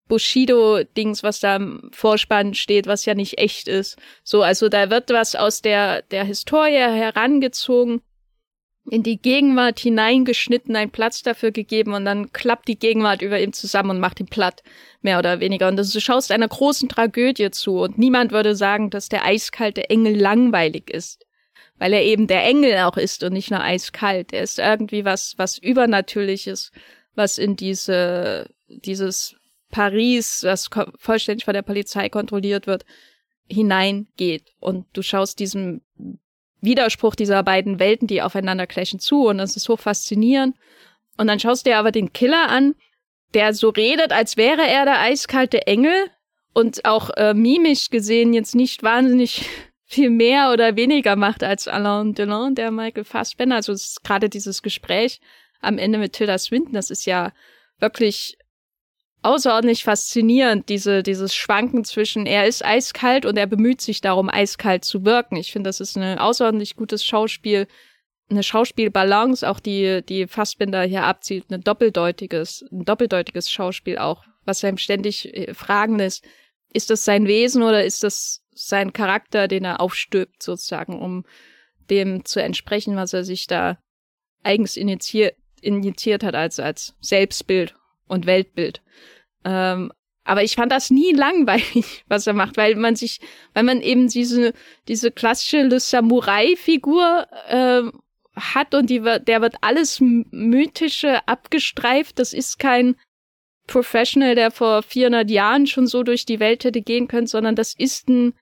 Bushido-Dings, was da im Vorspann steht, was ja nicht echt ist. So, also da wird was aus der, der Historie herangezogen, in die Gegenwart hineingeschnitten, einen Platz dafür gegeben und dann klappt die Gegenwart über ihm zusammen und macht ihn platt, mehr oder weniger. Und das, du schaust einer großen Tragödie zu und niemand würde sagen, dass der eiskalte Engel langweilig ist. Weil er eben der Engel auch ist und nicht nur eiskalt. Er ist irgendwie was, was Übernatürliches, was in diese, dieses Paris, das vollständig von der Polizei kontrolliert wird, hineingeht. Und du schaust diesem Widerspruch dieser beiden Welten, die aufeinander clashen, zu und das ist so faszinierend. Und dann schaust du dir aber den Killer an, der so redet, als wäre er der eiskalte Engel und auch äh, mimisch gesehen jetzt nicht wahnsinnig [laughs] viel mehr oder weniger macht als Alain Delon, der Michael Fassbender. Also gerade dieses Gespräch am Ende mit Tilda Swinton, das ist ja wirklich außerordentlich faszinierend, diese, dieses Schwanken zwischen, er ist eiskalt und er bemüht sich darum, eiskalt zu wirken. Ich finde, das ist ein außerordentlich gutes Schauspiel, eine Schauspielbalance, auch die, die Fassbinder hier abzielt, ein doppeldeutiges, ein doppeldeutiges Schauspiel auch, was einem ständig äh, fragen lässt, ist das sein Wesen oder ist das sein Charakter, den er aufstülpt, sozusagen, um dem zu entsprechen, was er sich da eigens initiiert, initiiert hat als, als Selbstbild und Weltbild. Ähm, aber ich fand das nie langweilig, [laughs] was er macht, weil man sich, weil man eben diese, diese klassische Le Samurai-Figur äh, hat und die der wird alles Mythische abgestreift. Das ist kein Professional, der vor 400 Jahren schon so durch die Welt hätte gehen können, sondern das ist ein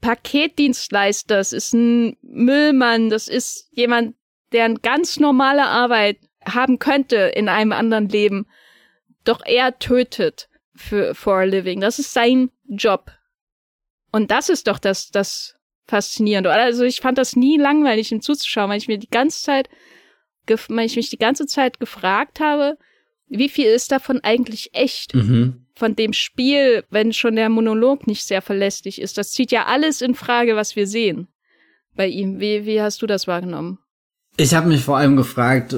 Paketdienstleister, das ist ein Müllmann, das ist jemand, der eine ganz normale Arbeit haben könnte in einem anderen Leben. Doch er tötet für for a living. Das ist sein Job. Und das ist doch das, das Faszinierende. Also ich fand das nie langweilig, ihm zuzuschauen, weil ich mir die ganze Zeit, weil ich mich die ganze Zeit gefragt habe, wie viel ist davon eigentlich echt? Mhm. Von dem Spiel, wenn schon der Monolog nicht sehr verlässlich ist. Das zieht ja alles in Frage, was wir sehen bei ihm. Wie, wie hast du das wahrgenommen? Ich habe mich vor allem gefragt,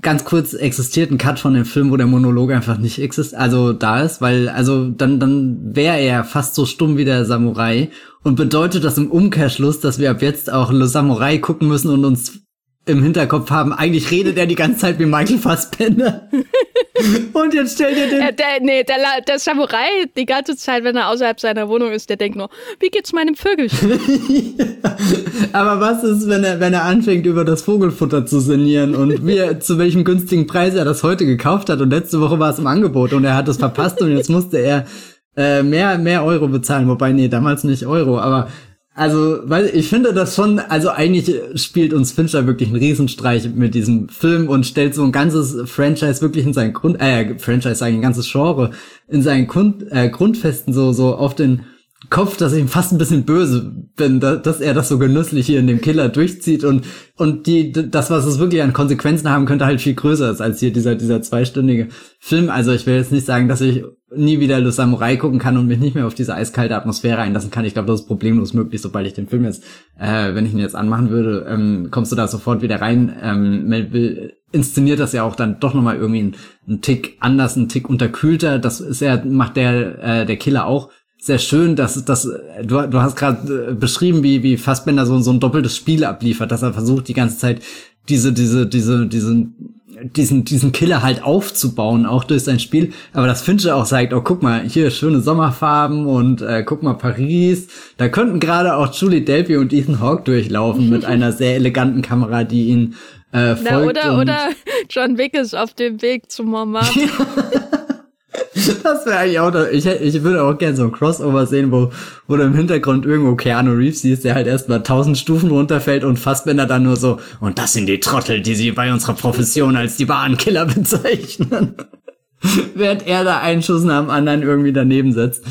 ganz kurz existiert ein Cut von dem Film, wo der Monolog einfach nicht existiert, also da ist, weil also dann dann wäre er fast so stumm wie der Samurai und bedeutet das im Umkehrschluss, dass wir ab jetzt auch Le Samurai gucken müssen und uns im Hinterkopf haben, eigentlich redet er die ganze Zeit wie Michael Fassbender. [laughs] Und jetzt stell dir den. Ja, der, nee, der, der Samurai, die ganze Zeit, wenn er außerhalb seiner Wohnung ist, der denkt nur, wie geht's meinem Vögelchen? [laughs] Aber was ist, wenn er, wenn er anfängt, über das Vogelfutter zu sinnieren und wie, zu welchem günstigen Preis er das heute gekauft hat und letzte Woche war es im Angebot und er hat es verpasst und jetzt musste er äh, mehr, mehr Euro bezahlen, wobei, nee, damals nicht Euro, aber also, weil ich finde das schon, also eigentlich spielt uns Fincher wirklich einen Riesenstreich mit diesem Film und stellt so ein ganzes Franchise wirklich in seinen Grund, äh, Franchise sagen, ein ganzes Genre in seinen Grund, äh, Grundfesten so, so auf den Kopf, dass ich ihm fast ein bisschen böse bin, dass er das so genüsslich hier in dem Killer durchzieht und und die das was es wirklich an Konsequenzen haben könnte halt viel größer ist als hier dieser dieser zweistündige Film. Also ich will jetzt nicht sagen, dass ich nie wieder Le Samurai gucken kann und mich nicht mehr auf diese eiskalte Atmosphäre einlassen kann. Ich glaube, das ist problemlos möglich, sobald ich den Film jetzt, äh, wenn ich ihn jetzt anmachen würde, ähm, kommst du da sofort wieder rein. Ähm, inszeniert das ja auch dann doch nochmal irgendwie einen, einen Tick anders, einen Tick unterkühlter. Das ist ja, macht der, äh, der Killer auch sehr schön, dass dass du, du hast gerade äh, beschrieben, wie wie Fassbender so so ein doppeltes Spiel abliefert, dass er versucht die ganze Zeit diese diese diese diesen diesen diesen Killer halt aufzubauen, auch durch sein Spiel, aber das Fincher auch sagt, oh guck mal, hier schöne Sommerfarben und äh, guck mal Paris, da könnten gerade auch Julie Delpy und Ethan Hawke durchlaufen mit [laughs] einer sehr eleganten Kamera, die ihn äh, folgt. Na, oder oder John Wick ist auf dem Weg zu Montmartre. [laughs] [laughs] Das wäre eigentlich auch, ich, ich würde auch gerne so ein Crossover sehen, wo, wo du im Hintergrund irgendwo Keanu Reeves siehst, der halt erstmal tausend Stufen runterfällt und Fassbender dann nur so, und das sind die Trottel, die sie bei unserer Profession als die wahren Killer [laughs] bezeichnen. Während er da einen Schuss nach dem anderen irgendwie daneben setzt.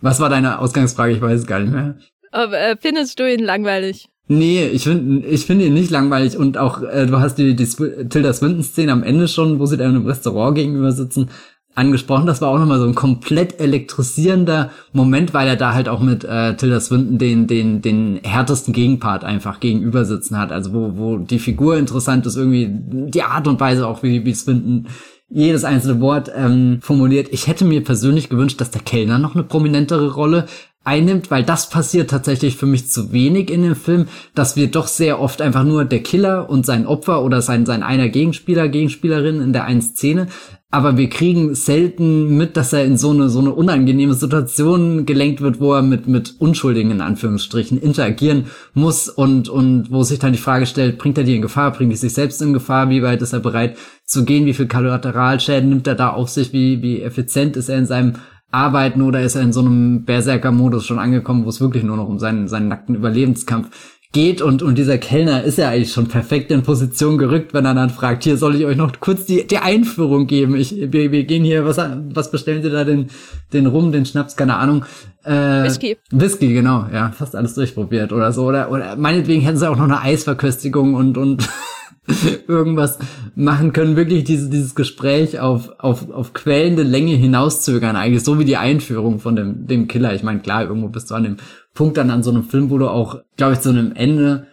Was war deine Ausgangsfrage? Ich weiß es gar nicht mehr. Aber, äh, findest du ihn langweilig? Nee, ich finde ich finde ihn nicht langweilig und auch äh, du hast die, die Tilda Swinton Szene am Ende schon, wo sie da in einem Restaurant gegenüber sitzen, angesprochen. Das war auch nochmal so ein komplett elektrisierender Moment, weil er da halt auch mit äh, Tilda Swinton den, den, den härtesten Gegenpart einfach gegenüber sitzen hat. Also wo, wo die Figur interessant ist, irgendwie die Art und Weise auch, wie, wie Swinton jedes einzelne Wort ähm, formuliert. Ich hätte mir persönlich gewünscht, dass der Kellner noch eine prominentere Rolle einnimmt, weil das passiert tatsächlich für mich zu wenig in dem Film, dass wir doch sehr oft einfach nur der Killer und sein Opfer oder sein, sein einer Gegenspieler, Gegenspielerin in der einen Szene. Aber wir kriegen selten mit, dass er in so eine so eine unangenehme Situation gelenkt wird, wo er mit mit Unschuldigen in Anführungsstrichen interagieren muss und und wo sich dann die Frage stellt, bringt er die in Gefahr, bringt er sich selbst in Gefahr, wie weit ist er bereit zu gehen, wie viel Kollateralschäden nimmt er da auf sich, wie wie effizient ist er in seinem Arbeiten oder ist er in so einem Berserker-Modus schon angekommen, wo es wirklich nur noch um seinen seinen nackten Überlebenskampf geht und, und dieser Kellner ist ja eigentlich schon perfekt in Position gerückt, wenn er dann fragt, hier soll ich euch noch kurz die, die Einführung geben. Ich, wir, wir gehen hier, was, was bestellen Sie da, den, den Rum, den Schnaps, keine Ahnung. Äh, Whisky. Whisky, genau, ja, fast alles durchprobiert oder so. Oder, oder meinetwegen hätten sie auch noch eine Eisverköstigung und, und [laughs] irgendwas machen können, wirklich dieses, dieses Gespräch auf, auf, auf quälende Länge hinauszögern, eigentlich so wie die Einführung von dem, dem Killer. Ich meine, klar, irgendwo bist du an dem Punkt dann an so einem Film, wo du auch, glaube ich, zu einem Ende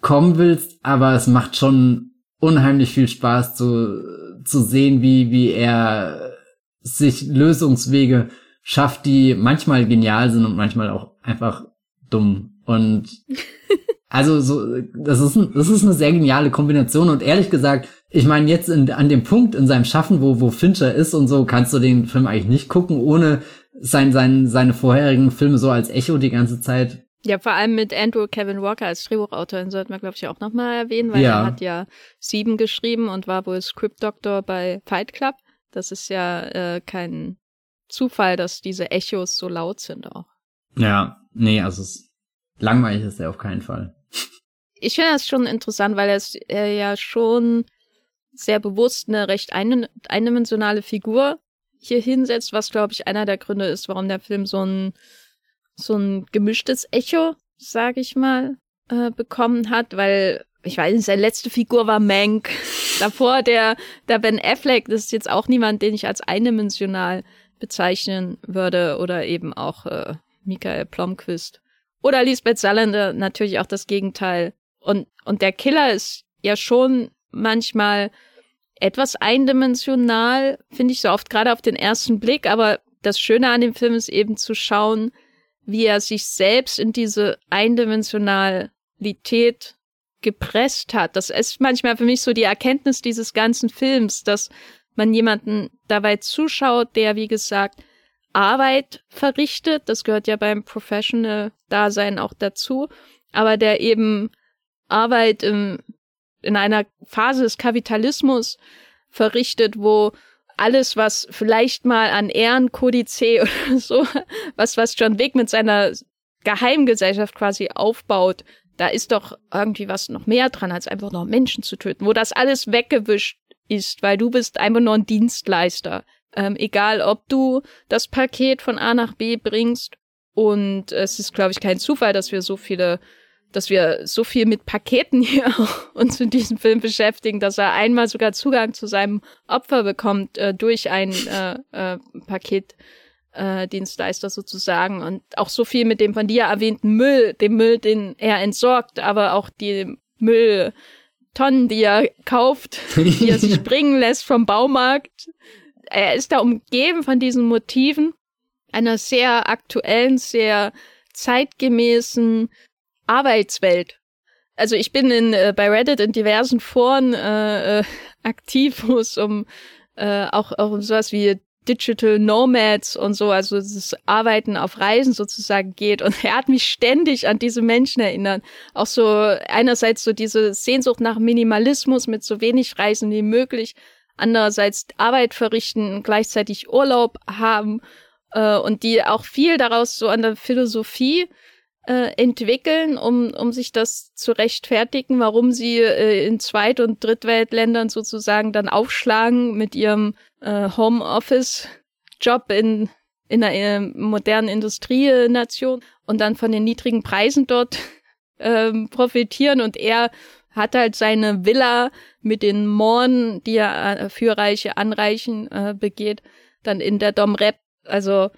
kommen willst, aber es macht schon unheimlich viel Spaß zu, zu sehen, wie, wie er sich Lösungswege schafft, die manchmal genial sind und manchmal auch einfach dumm. Und [laughs] also so, das ist, das ist eine sehr geniale Kombination und ehrlich gesagt, ich meine jetzt in, an dem Punkt in seinem Schaffen, wo, wo Fincher ist und so, kannst du den Film eigentlich nicht gucken, ohne sein, sein, seine vorherigen Filme so als Echo die ganze Zeit. Ja, vor allem mit Andrew Kevin Walker als Drehbuchautor, den sollten wir, glaube ich, auch nochmal erwähnen, weil ja. er hat ja Sieben geschrieben und war wohl Script Doctor bei Fight Club. Das ist ja äh, kein Zufall, dass diese Echos so laut sind auch. Ja, nee, also es, langweilig ist er auf keinen Fall. Ich finde das schon interessant, weil er, ist, er ja schon sehr bewusst eine recht ein, eindimensionale Figur hier hinsetzt, was glaube ich einer der Gründe ist, warum der Film so ein so ein gemischtes Echo, sage ich mal, äh, bekommen hat, weil ich weiß nicht, seine letzte Figur war Mank. [laughs] Davor der der Ben Affleck, das ist jetzt auch niemand, den ich als eindimensional bezeichnen würde oder eben auch äh, Michael Plomquist oder Lisbeth Salander natürlich auch das Gegenteil. Und und der Killer ist ja schon manchmal etwas eindimensional, finde ich so oft gerade auf den ersten Blick, aber das Schöne an dem Film ist eben zu schauen, wie er sich selbst in diese Eindimensionalität gepresst hat. Das ist manchmal für mich so die Erkenntnis dieses ganzen Films, dass man jemanden dabei zuschaut, der, wie gesagt, Arbeit verrichtet. Das gehört ja beim Professional-Dasein auch dazu. Aber der eben Arbeit im in einer Phase des Kapitalismus verrichtet, wo alles, was vielleicht mal an Ehrenkodizee [laughs] oder so, was, was John Wick mit seiner Geheimgesellschaft quasi aufbaut, da ist doch irgendwie was noch mehr dran, als einfach noch Menschen zu töten, wo das alles weggewischt ist, weil du bist einfach nur ein Dienstleister. Ähm, egal, ob du das Paket von A nach B bringst. Und es ist, glaube ich, kein Zufall, dass wir so viele dass wir so viel mit Paketen [laughs] hier uns in diesem Film beschäftigen, dass er einmal sogar Zugang zu seinem Opfer bekommt äh, durch einen äh, äh, Paketdienstleister äh, sozusagen und auch so viel mit dem von dir erwähnten Müll, dem Müll, den er entsorgt, aber auch die Mülltonnen, die er kauft, [laughs] die er sich bringen lässt vom Baumarkt. Er ist da umgeben von diesen Motiven einer sehr aktuellen, sehr zeitgemäßen Arbeitswelt. Also ich bin in, äh, bei Reddit in diversen Foren äh, äh, aktiv, wo es um äh, auch, auch um sowas wie Digital Nomads und so, also das Arbeiten auf Reisen sozusagen geht. Und er hat mich ständig an diese Menschen erinnert. Auch so einerseits so diese Sehnsucht nach Minimalismus mit so wenig Reisen wie möglich, andererseits Arbeit verrichten, gleichzeitig Urlaub haben äh, und die auch viel daraus so an der Philosophie äh, entwickeln, um, um sich das zu rechtfertigen, warum sie äh, in Zweit- und Drittweltländern sozusagen dann aufschlagen mit ihrem äh, Homeoffice-Job in, in einer äh, modernen Industrienation und dann von den niedrigen Preisen dort [laughs] ähm, profitieren und er hat halt seine Villa mit den Mooren, die er äh, für Reiche anreichen äh, begeht, dann in der Dom Rep. Also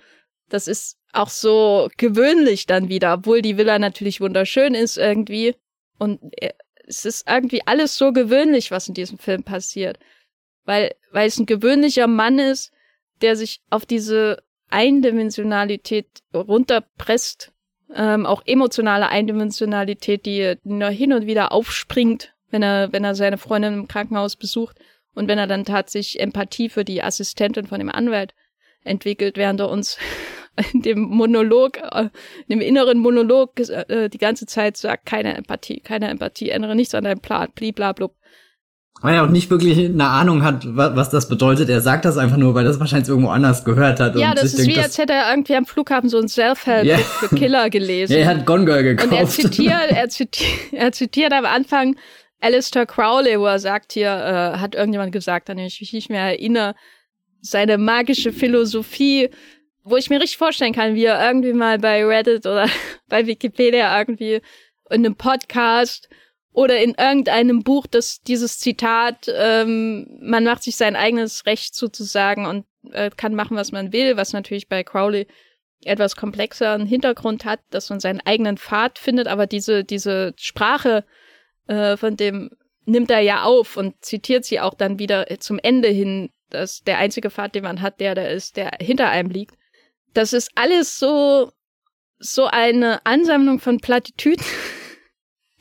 das ist auch so gewöhnlich dann wieder, obwohl die Villa natürlich wunderschön ist irgendwie. Und äh, es ist irgendwie alles so gewöhnlich, was in diesem Film passiert. Weil, weil es ein gewöhnlicher Mann ist, der sich auf diese Eindimensionalität runterpresst, ähm, auch emotionale Eindimensionalität, die nur hin und wieder aufspringt, wenn er, wenn er seine Freundin im Krankenhaus besucht und wenn er dann tatsächlich Empathie für die Assistentin von dem Anwalt entwickelt, während er uns [laughs] in dem Monolog, äh, in dem inneren Monolog äh, die ganze Zeit sagt, keine Empathie, keine Empathie, ändere nichts an deinem Plan, bliblablub. Weil er auch nicht wirklich eine Ahnung hat, was, das bedeutet. Er sagt das einfach nur, weil er das wahrscheinlich irgendwo anders gehört hat. Ja, das ist denkt, wie, als hätte er irgendwie am Flughafen so ein Self-Help yeah. für Killer [laughs] gelesen. ja, er hat Gone Girl gekauft. Und er zitiert, er [laughs] zitiert, er zitiert am Anfang Alistair Crowley, wo er sagt hier, äh, hat irgendjemand gesagt, an den ich mich nicht mehr erinnere, seine magische Philosophie, wo ich mir richtig vorstellen kann, wie er irgendwie mal bei Reddit oder [laughs] bei Wikipedia irgendwie in einem Podcast oder in irgendeinem Buch, das dieses Zitat, ähm, man macht sich sein eigenes Recht sozusagen und äh, kann machen, was man will, was natürlich bei Crowley etwas komplexeren Hintergrund hat, dass man seinen eigenen Pfad findet, aber diese, diese Sprache äh, von dem nimmt er ja auf und zitiert sie auch dann wieder zum Ende hin, dass der einzige Pfad, den man hat, der da ist, der hinter einem liegt. Das ist alles so, so eine Ansammlung von Plattitüden, [laughs]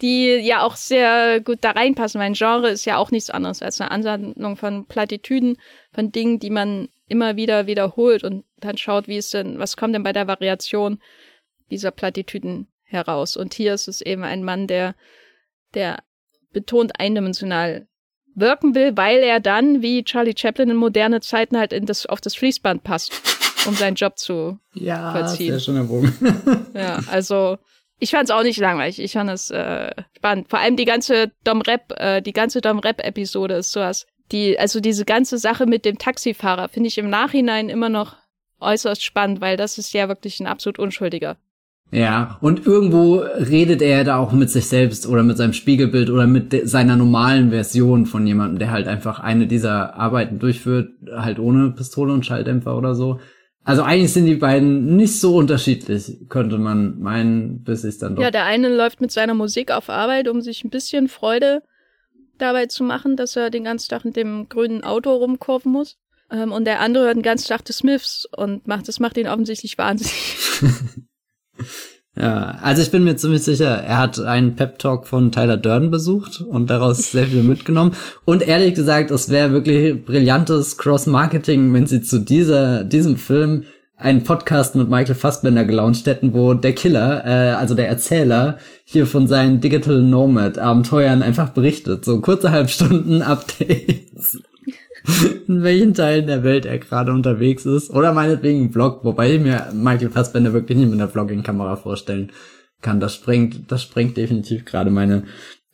die ja auch sehr gut da reinpassen. Mein Genre ist ja auch nichts anderes als eine Ansammlung von Plattitüden, von Dingen, die man immer wieder wiederholt und dann schaut, wie es denn, was kommt denn bei der Variation dieser Plattitüden heraus. Und hier ist es eben ein Mann, der, der betont eindimensional wirken will, weil er dann, wie Charlie Chaplin in moderne Zeiten halt in das, auf das Fließband passt, um seinen Job zu ja, vollziehen. Ja, sehr schöner Bogen. ja, also ich fand es auch nicht langweilig. Ich fand es äh, spannend. Vor allem die ganze Dom Rap, äh, die ganze Dom Rap Episode ist sowas. Die, also diese ganze Sache mit dem Taxifahrer finde ich im Nachhinein immer noch äußerst spannend, weil das ist ja wirklich ein absolut Unschuldiger. Ja, und irgendwo redet er da auch mit sich selbst oder mit seinem Spiegelbild oder mit seiner normalen Version von jemandem, der halt einfach eine dieser Arbeiten durchführt, halt ohne Pistole und Schalldämpfer oder so. Also eigentlich sind die beiden nicht so unterschiedlich, könnte man meinen, bis ich dann doch. Ja, der eine läuft mit seiner Musik auf Arbeit, um sich ein bisschen Freude dabei zu machen, dass er den ganzen Tag in dem grünen Auto rumkurven muss. Ähm, und der andere hört den ganzen Tag die Smiths und macht, das macht ihn offensichtlich wahnsinnig. [laughs] Ja, also ich bin mir ziemlich sicher, er hat einen Pep-Talk von Tyler Durden besucht und daraus sehr viel mitgenommen. Und ehrlich gesagt, es wäre wirklich brillantes Cross-Marketing, wenn sie zu dieser, diesem Film einen Podcast mit Michael Fassbender gelauncht hätten, wo der Killer, äh, also der Erzähler, hier von seinen Digital Nomad Abenteuern einfach berichtet. So kurze Halbstunden Updates. [laughs] in welchen Teilen der Welt er gerade unterwegs ist. Oder meinetwegen ein Vlog, wobei ich mir Michael Fassbender wirklich nicht mit einer Vlogging-Kamera vorstellen kann. Das sprengt, das sprengt definitiv gerade meine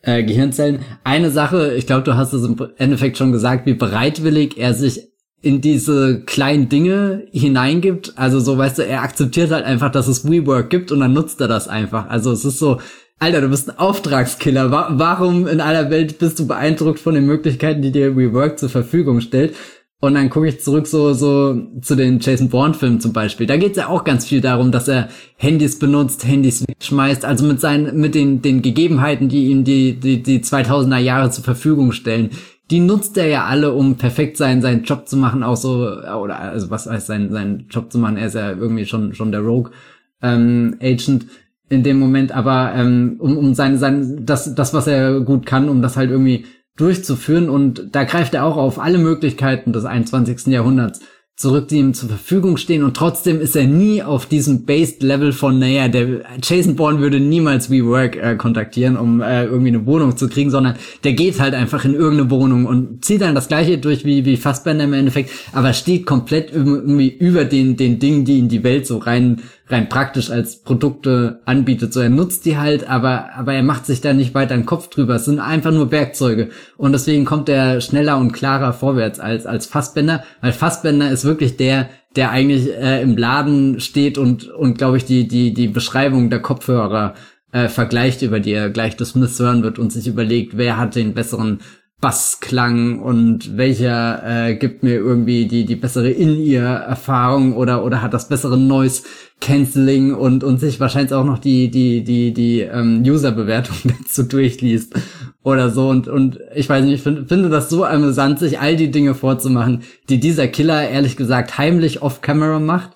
äh, Gehirnzellen. Eine Sache, ich glaube, du hast es im Endeffekt schon gesagt, wie bereitwillig er sich in diese kleinen Dinge hineingibt. Also so, weißt du, er akzeptiert halt einfach, dass es WeWork gibt und dann nutzt er das einfach. Also es ist so, Alter, du bist ein Auftragskiller. Warum in aller Welt bist du beeindruckt von den Möglichkeiten, die dir WeWork zur Verfügung stellt? Und dann gucke ich zurück so so zu den Jason Bourne Filmen zum Beispiel. Da geht's ja auch ganz viel darum, dass er Handys benutzt, Handys schmeißt, also mit seinen mit den den Gegebenheiten, die ihm die die die 2000er Jahre zur Verfügung stellen. Die nutzt er ja alle, um perfekt sein seinen Job zu machen, auch so oder also was heißt sein seinen Job zu machen. Er ist ja irgendwie schon schon der Rogue ähm, Agent in dem Moment, aber ähm, um, um sein, sein, das, das, was er gut kann, um das halt irgendwie durchzuführen. Und da greift er auch auf alle Möglichkeiten des 21. Jahrhunderts zurück, die ihm zur Verfügung stehen. Und trotzdem ist er nie auf diesem Based Level von, naja, der Jason Bourne würde niemals WeWork äh, kontaktieren, um äh, irgendwie eine Wohnung zu kriegen, sondern der geht halt einfach in irgendeine Wohnung und zieht dann das gleiche durch wie, wie Fassbender im Endeffekt, aber steht komplett irgendwie über den, den Dingen, die in die Welt so rein rein praktisch als Produkte anbietet. So, er nutzt die halt, aber, aber er macht sich da nicht weiter einen Kopf drüber. Es sind einfach nur Werkzeuge. Und deswegen kommt er schneller und klarer vorwärts als, als Fassbender, weil Fassbender ist wirklich der, der eigentlich äh, im Laden steht und, und glaube ich, die, die, die Beschreibung der Kopfhörer äh, vergleicht, über die er gleich das Smiths hören wird und sich überlegt, wer hat den besseren Bassklang und welcher äh, gibt mir irgendwie die die bessere In-Ear-Erfahrung oder oder hat das bessere Noise Canceling und und sich wahrscheinlich auch noch die die die die ähm, User-Bewertung [laughs] dazu durchliest oder so. Und und ich weiß nicht, ich find, finde das so amüsant, sich all die Dinge vorzumachen, die dieser Killer ehrlich gesagt heimlich off-Camera macht,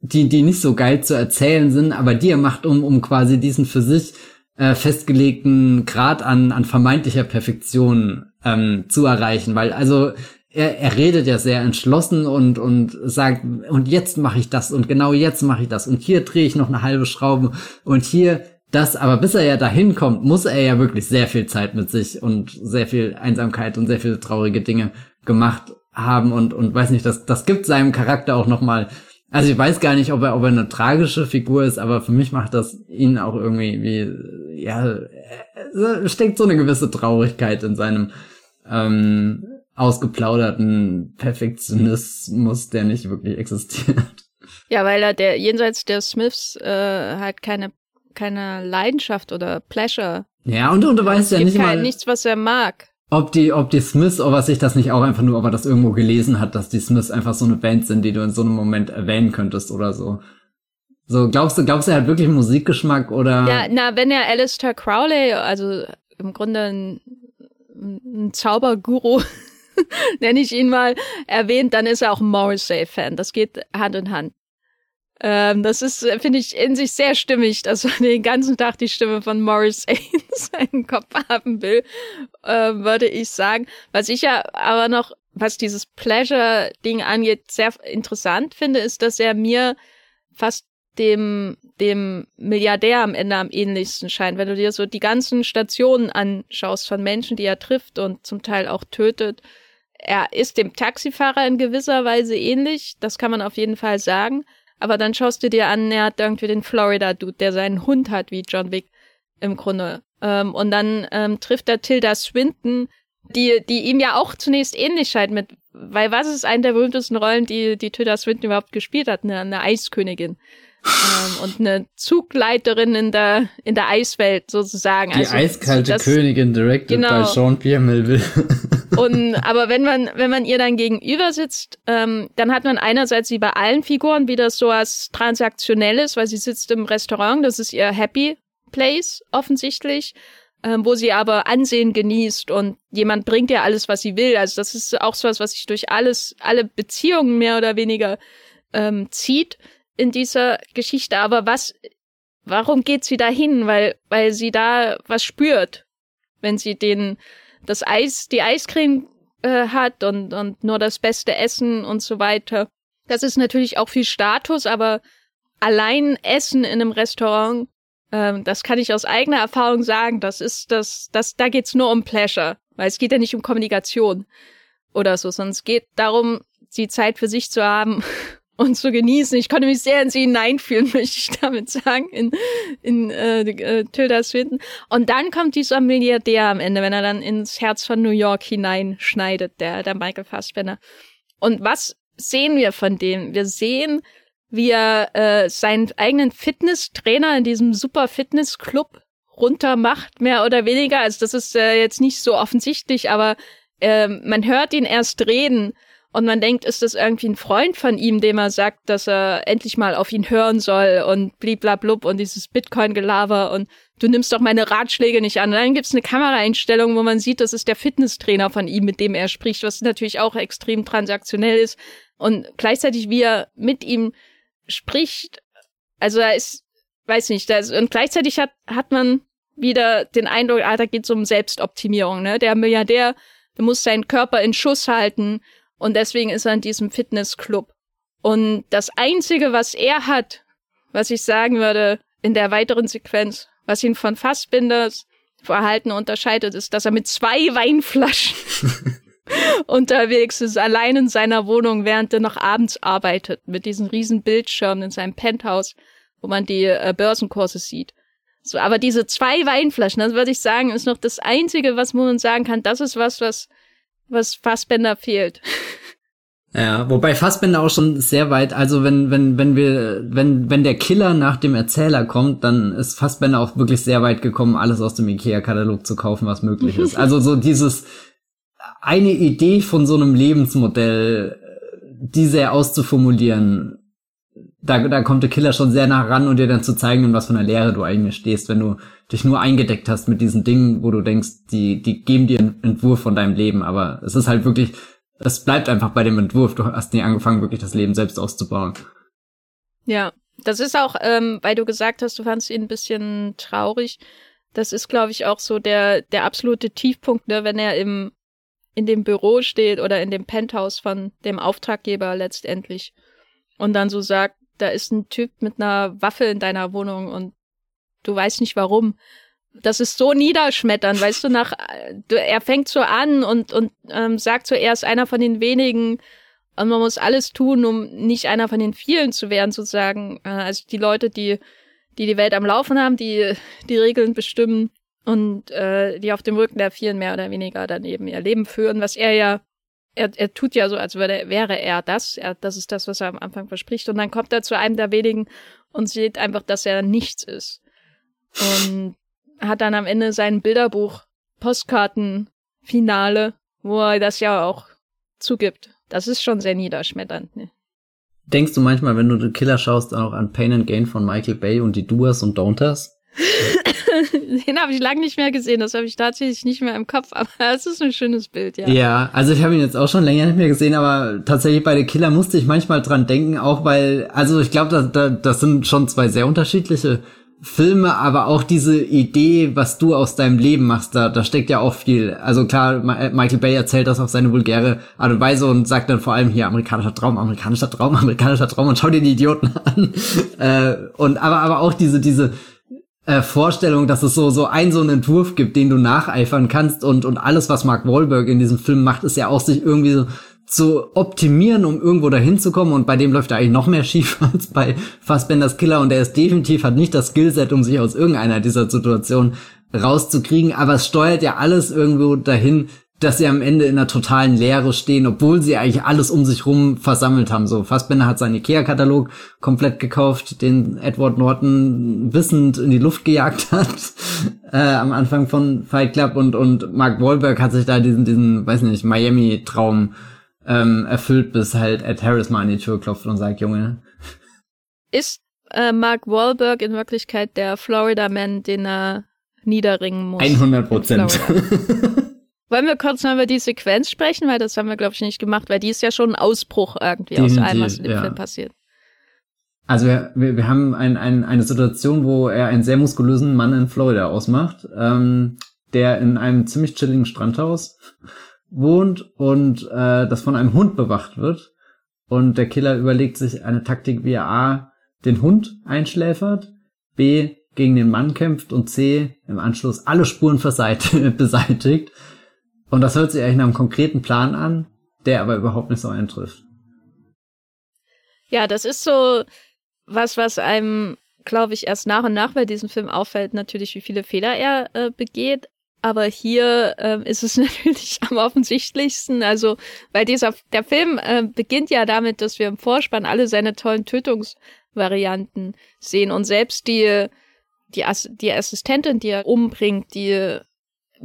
die die nicht so geil zu erzählen sind, aber die er macht, um um quasi diesen für sich äh, festgelegten Grad an, an vermeintlicher Perfektion ähm, zu erreichen, weil also er, er redet ja sehr entschlossen und und sagt und jetzt mache ich das und genau jetzt mache ich das. Und hier drehe ich noch eine halbe Schraube und hier das, aber bis er ja dahin kommt, muss er ja wirklich sehr viel Zeit mit sich und sehr viel Einsamkeit und sehr viele traurige Dinge gemacht haben. Und, und weiß nicht, das, das gibt seinem Charakter auch nochmal, also ich weiß gar nicht, ob er, ob er eine tragische Figur ist, aber für mich macht das ihn auch irgendwie wie, ja, steckt so eine gewisse Traurigkeit in seinem, ähm, ausgeplauderten Perfektionismus, der nicht wirklich existiert. Ja, weil er der jenseits der Smiths äh, halt keine keine Leidenschaft oder Pleasure. Ja, und, und du weißt ja nicht mal nichts, was er mag. Ob die, ob die Smiths, ob er sich das nicht auch einfach nur, ob er das irgendwo gelesen hat, dass die Smiths einfach so eine Band sind, die du in so einem Moment erwähnen könntest oder so. So, glaubst du, glaubst du, er hat wirklich Musikgeschmack oder? Ja, na, wenn er Alistair Crowley, also im Grunde ein, ein Zauberguru, [laughs] nenne ich ihn mal, erwähnt, dann ist er auch ein Morrissey-Fan. Das geht Hand in Hand. Ähm, das ist, äh, finde ich, in sich sehr stimmig, dass man den ganzen Tag die Stimme von Morrissey [laughs] in seinem Kopf haben will, äh, würde ich sagen. Was ich ja aber noch, was dieses Pleasure-Ding angeht, sehr interessant finde, ist, dass er mir fast dem, dem Milliardär am Ende am ähnlichsten scheint. Wenn du dir so die ganzen Stationen anschaust von Menschen, die er trifft und zum Teil auch tötet, er ist dem Taxifahrer in gewisser Weise ähnlich, das kann man auf jeden Fall sagen. Aber dann schaust du dir an, er hat irgendwie den Florida-Dude, der seinen Hund hat, wie John Wick im Grunde. Ähm, und dann ähm, trifft er Tilda Swinton, die, die ihm ja auch zunächst ähnlich scheint mit, weil was ist eine der berühmtesten Rollen, die, die Tilda Swinton überhaupt gespielt hat? Eine, eine Eiskönigin. ähm, und eine Zugleiterin in der, in der Eiswelt sozusagen. Die also, eiskalte das, Königin directed genau. by Jean-Pierre Melville. [laughs] Und aber wenn man wenn man ihr dann gegenüber sitzt, ähm, dann hat man einerseits wie bei allen Figuren wieder so was transaktionelles, weil sie sitzt im Restaurant, das ist ihr Happy Place offensichtlich, ähm, wo sie aber Ansehen genießt und jemand bringt ihr alles, was sie will. Also das ist auch so was, was sich durch alles alle Beziehungen mehr oder weniger ähm, zieht in dieser Geschichte. Aber was, warum geht sie dahin? Weil weil sie da was spürt, wenn sie den das Eis, die Eiscreme äh, hat und, und nur das beste Essen und so weiter. Das ist natürlich auch viel Status, aber allein Essen in einem Restaurant, ähm, das kann ich aus eigener Erfahrung sagen, das ist das, das, da geht's nur um Pleasure, weil es geht ja nicht um Kommunikation oder so, sondern es geht darum, die Zeit für sich zu haben [laughs] und zu genießen. Ich konnte mich sehr in sie hineinfühlen, [laughs] möchte ich damit sagen, in, in äh, äh, Tilda Swinton. Und dann kommt dieser Milliardär am Ende, wenn er dann ins Herz von New York hineinschneidet, der, der Michael Fassbender. Und was sehen wir von dem? Wir sehen, wie er äh, seinen eigenen Fitnesstrainer in diesem super Fitnessclub runtermacht, mehr oder weniger. Also das ist äh, jetzt nicht so offensichtlich, aber äh, man hört ihn erst reden und man denkt, ist das irgendwie ein Freund von ihm, dem er sagt, dass er endlich mal auf ihn hören soll und bliblablub und dieses Bitcoin-Gelaber und du nimmst doch meine Ratschläge nicht an. Und dann gibt's eine Kameraeinstellung, wo man sieht, das ist der Fitnesstrainer von ihm, mit dem er spricht, was natürlich auch extrem transaktionell ist. Und gleichzeitig, wie er mit ihm spricht, also er ist, weiß nicht, ist, und gleichzeitig hat, hat man wieder den Eindruck, ah, da geht's um Selbstoptimierung, ne? Der Milliardär, der muss seinen Körper in Schuss halten und deswegen ist er in diesem Fitnessclub. Und das Einzige, was er hat, was ich sagen würde, in der weiteren Sequenz, was ihn von Fassbinders Verhalten unterscheidet, ist, dass er mit zwei Weinflaschen [laughs] unterwegs ist, allein in seiner Wohnung, während er noch abends arbeitet, mit diesen riesen Bildschirmen in seinem Penthouse, wo man die äh, Börsenkurse sieht. So, aber diese zwei Weinflaschen, das würde ich sagen, ist noch das Einzige, was man sagen kann, das ist was, was was Fassbender fehlt. Ja, wobei Fassbender auch schon sehr weit, also wenn, wenn, wenn wir, wenn, wenn der Killer nach dem Erzähler kommt, dann ist Fassbender auch wirklich sehr weit gekommen, alles aus dem IKEA-Katalog zu kaufen, was möglich ist. [laughs] Also so dieses, eine Idee von so einem Lebensmodell, die sehr auszuformulieren, da, da kommt der Killer schon sehr nah ran und dir dann zu zeigen, in was von der Lehre du eigentlich stehst, wenn du dich nur eingedeckt hast mit diesen Dingen, wo du denkst, die, die geben dir einen Entwurf von deinem Leben, aber es ist halt wirklich, es bleibt einfach bei dem Entwurf. Du hast nie angefangen, wirklich das Leben selbst auszubauen. Ja, das ist auch, ähm, weil du gesagt hast, du fandst ihn ein bisschen traurig. Das ist, glaube ich, auch so der, der absolute Tiefpunkt, ne, wenn er im, in dem Büro steht oder in dem Penthouse von dem Auftraggeber letztendlich und dann so sagt, da ist ein Typ mit einer Waffe in deiner Wohnung und du weißt nicht warum. Das ist so niederschmetternd, weißt du, nach, er fängt so an und, und ähm, sagt so, er ist einer von den wenigen und man muss alles tun, um nicht einer von den vielen zu werden, sozusagen. Äh, also die Leute, die, die die Welt am Laufen haben, die die Regeln bestimmen und äh, die auf dem Rücken der vielen mehr oder weniger dann eben ihr Leben führen, was er ja er, er tut ja so, als würde, wäre er das. Er, das ist das, was er am Anfang verspricht. Und dann kommt er zu einem der wenigen und sieht einfach, dass er nichts ist. Und hat dann am Ende sein Bilderbuch Postkartenfinale, wo er das ja auch zugibt. Das ist schon sehr niederschmetternd. Ne? Denkst du manchmal, wenn du den Killer schaust, auch an Pain and Gain von Michael Bay und die Doers und Don'ters? [laughs] [laughs] Den habe ich lange nicht mehr gesehen, das habe ich tatsächlich nicht mehr im Kopf, aber [laughs] es ist ein schönes Bild, ja. Ja, also ich habe ihn jetzt auch schon länger nicht mehr gesehen, aber tatsächlich bei The Killer musste ich manchmal dran denken, auch weil, also ich glaube, da, da, das sind schon zwei sehr unterschiedliche Filme, aber auch diese Idee, was du aus deinem Leben machst, da, da steckt ja auch viel. Also klar, Michael Bay erzählt das auf seine vulgäre Art und Weise und sagt dann vor allem hier amerikanischer Traum, amerikanischer Traum, [laughs] amerikanischer Traum und schau dir die Idioten an. äh, und aber aber auch diese diese äh, Vorstellung, dass es so so ein so einen Entwurf gibt, den du nacheifern kannst und und alles was Mark Wahlberg in diesem Film macht, ist ja auch sich irgendwie so zu optimieren, um irgendwo dahin zu kommen. Und bei dem läuft er eigentlich noch mehr [laughs] schief als bei Fassbenders Killer. Und er ist definitiv hat nicht das Skillset, um sich aus irgendeiner dieser Situationen rauszukriegen, aber es steuert ja alles irgendwo dahin, dass sie am Ende in einer totalen Leere stehen, obwohl sie eigentlich alles um sich rum versammelt haben. So, Fassbender hat seinen Ikea-Katalog komplett gekauft, den Edward Norton wissend in die Luft gejagt hat [laughs] äh, am Anfang von Fight Club und und Mark Wahlberg hat sich da diesen diesen, weiß nicht, Miami-Traum ähm, erfüllt, bis halt Ed Harris mal an die Tür klopft und sagt, Junge. Ist äh, Mark Wahlberg in Wirklichkeit der Florida Man, den er niederringen muss? 100 Prozent. [laughs] Wollen wir kurz mal über die Sequenz sprechen, weil das haben wir, glaube ich, nicht gemacht, weil die ist ja schon ein Ausbruch irgendwie Definitiv, aus allem, was in dem ja. Film passiert. Also wir, wir, wir haben ein, ein, eine Situation, wo er einen sehr muskulösen Mann in Florida ausmacht, ähm, der in einem ziemlich chilligen Strandhaus wohnt und äh, das von einem Hund bewacht wird. Und der Killer überlegt sich eine Taktik, wie er A, den Hund einschläfert, B, gegen den Mann kämpft und C, im Anschluss alle Spuren [laughs] beseitigt. Und das hört sich eigentlich nach einem konkreten Plan an, der aber überhaupt nicht so eintrifft. Ja, das ist so was, was einem, glaube ich, erst nach und nach bei diesem Film auffällt, natürlich, wie viele Fehler er äh, begeht. Aber hier ähm, ist es [laughs] natürlich am offensichtlichsten. Also, weil dieser der Film äh, beginnt ja damit, dass wir im Vorspann alle seine tollen Tötungsvarianten sehen und selbst die die, Ass die Assistentin, die er umbringt, die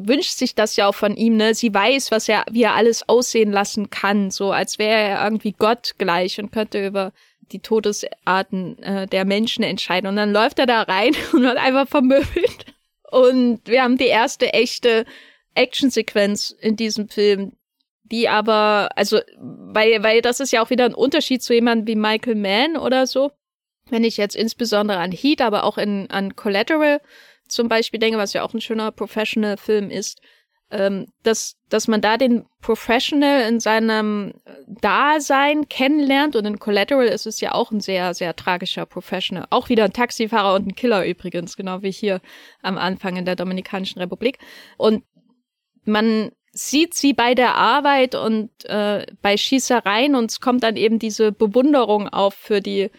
wünscht sich das ja auch von ihm, ne? Sie weiß, was er, wie er alles aussehen lassen kann, so als wäre er irgendwie Gott gleich und könnte über die Todesarten äh, der Menschen entscheiden. Und dann läuft er da rein [laughs] und wird einfach vermöbelt. Und wir haben die erste echte Actionsequenz in diesem Film, die aber, also, weil, weil das ist ja auch wieder ein Unterschied zu jemandem wie Michael Mann oder so. Wenn ich jetzt insbesondere an Heat, aber auch in, an Collateral zum Beispiel denke, was ja auch ein schöner Professional-Film ist, ähm, dass, dass man da den Professional in seinem Dasein kennenlernt und in Collateral ist es ja auch ein sehr, sehr tragischer Professional. Auch wieder ein Taxifahrer und ein Killer übrigens, genau wie hier am Anfang in der Dominikanischen Republik. Und man sieht sie bei der Arbeit und äh, bei Schießereien und es kommt dann eben diese Bewunderung auf für die,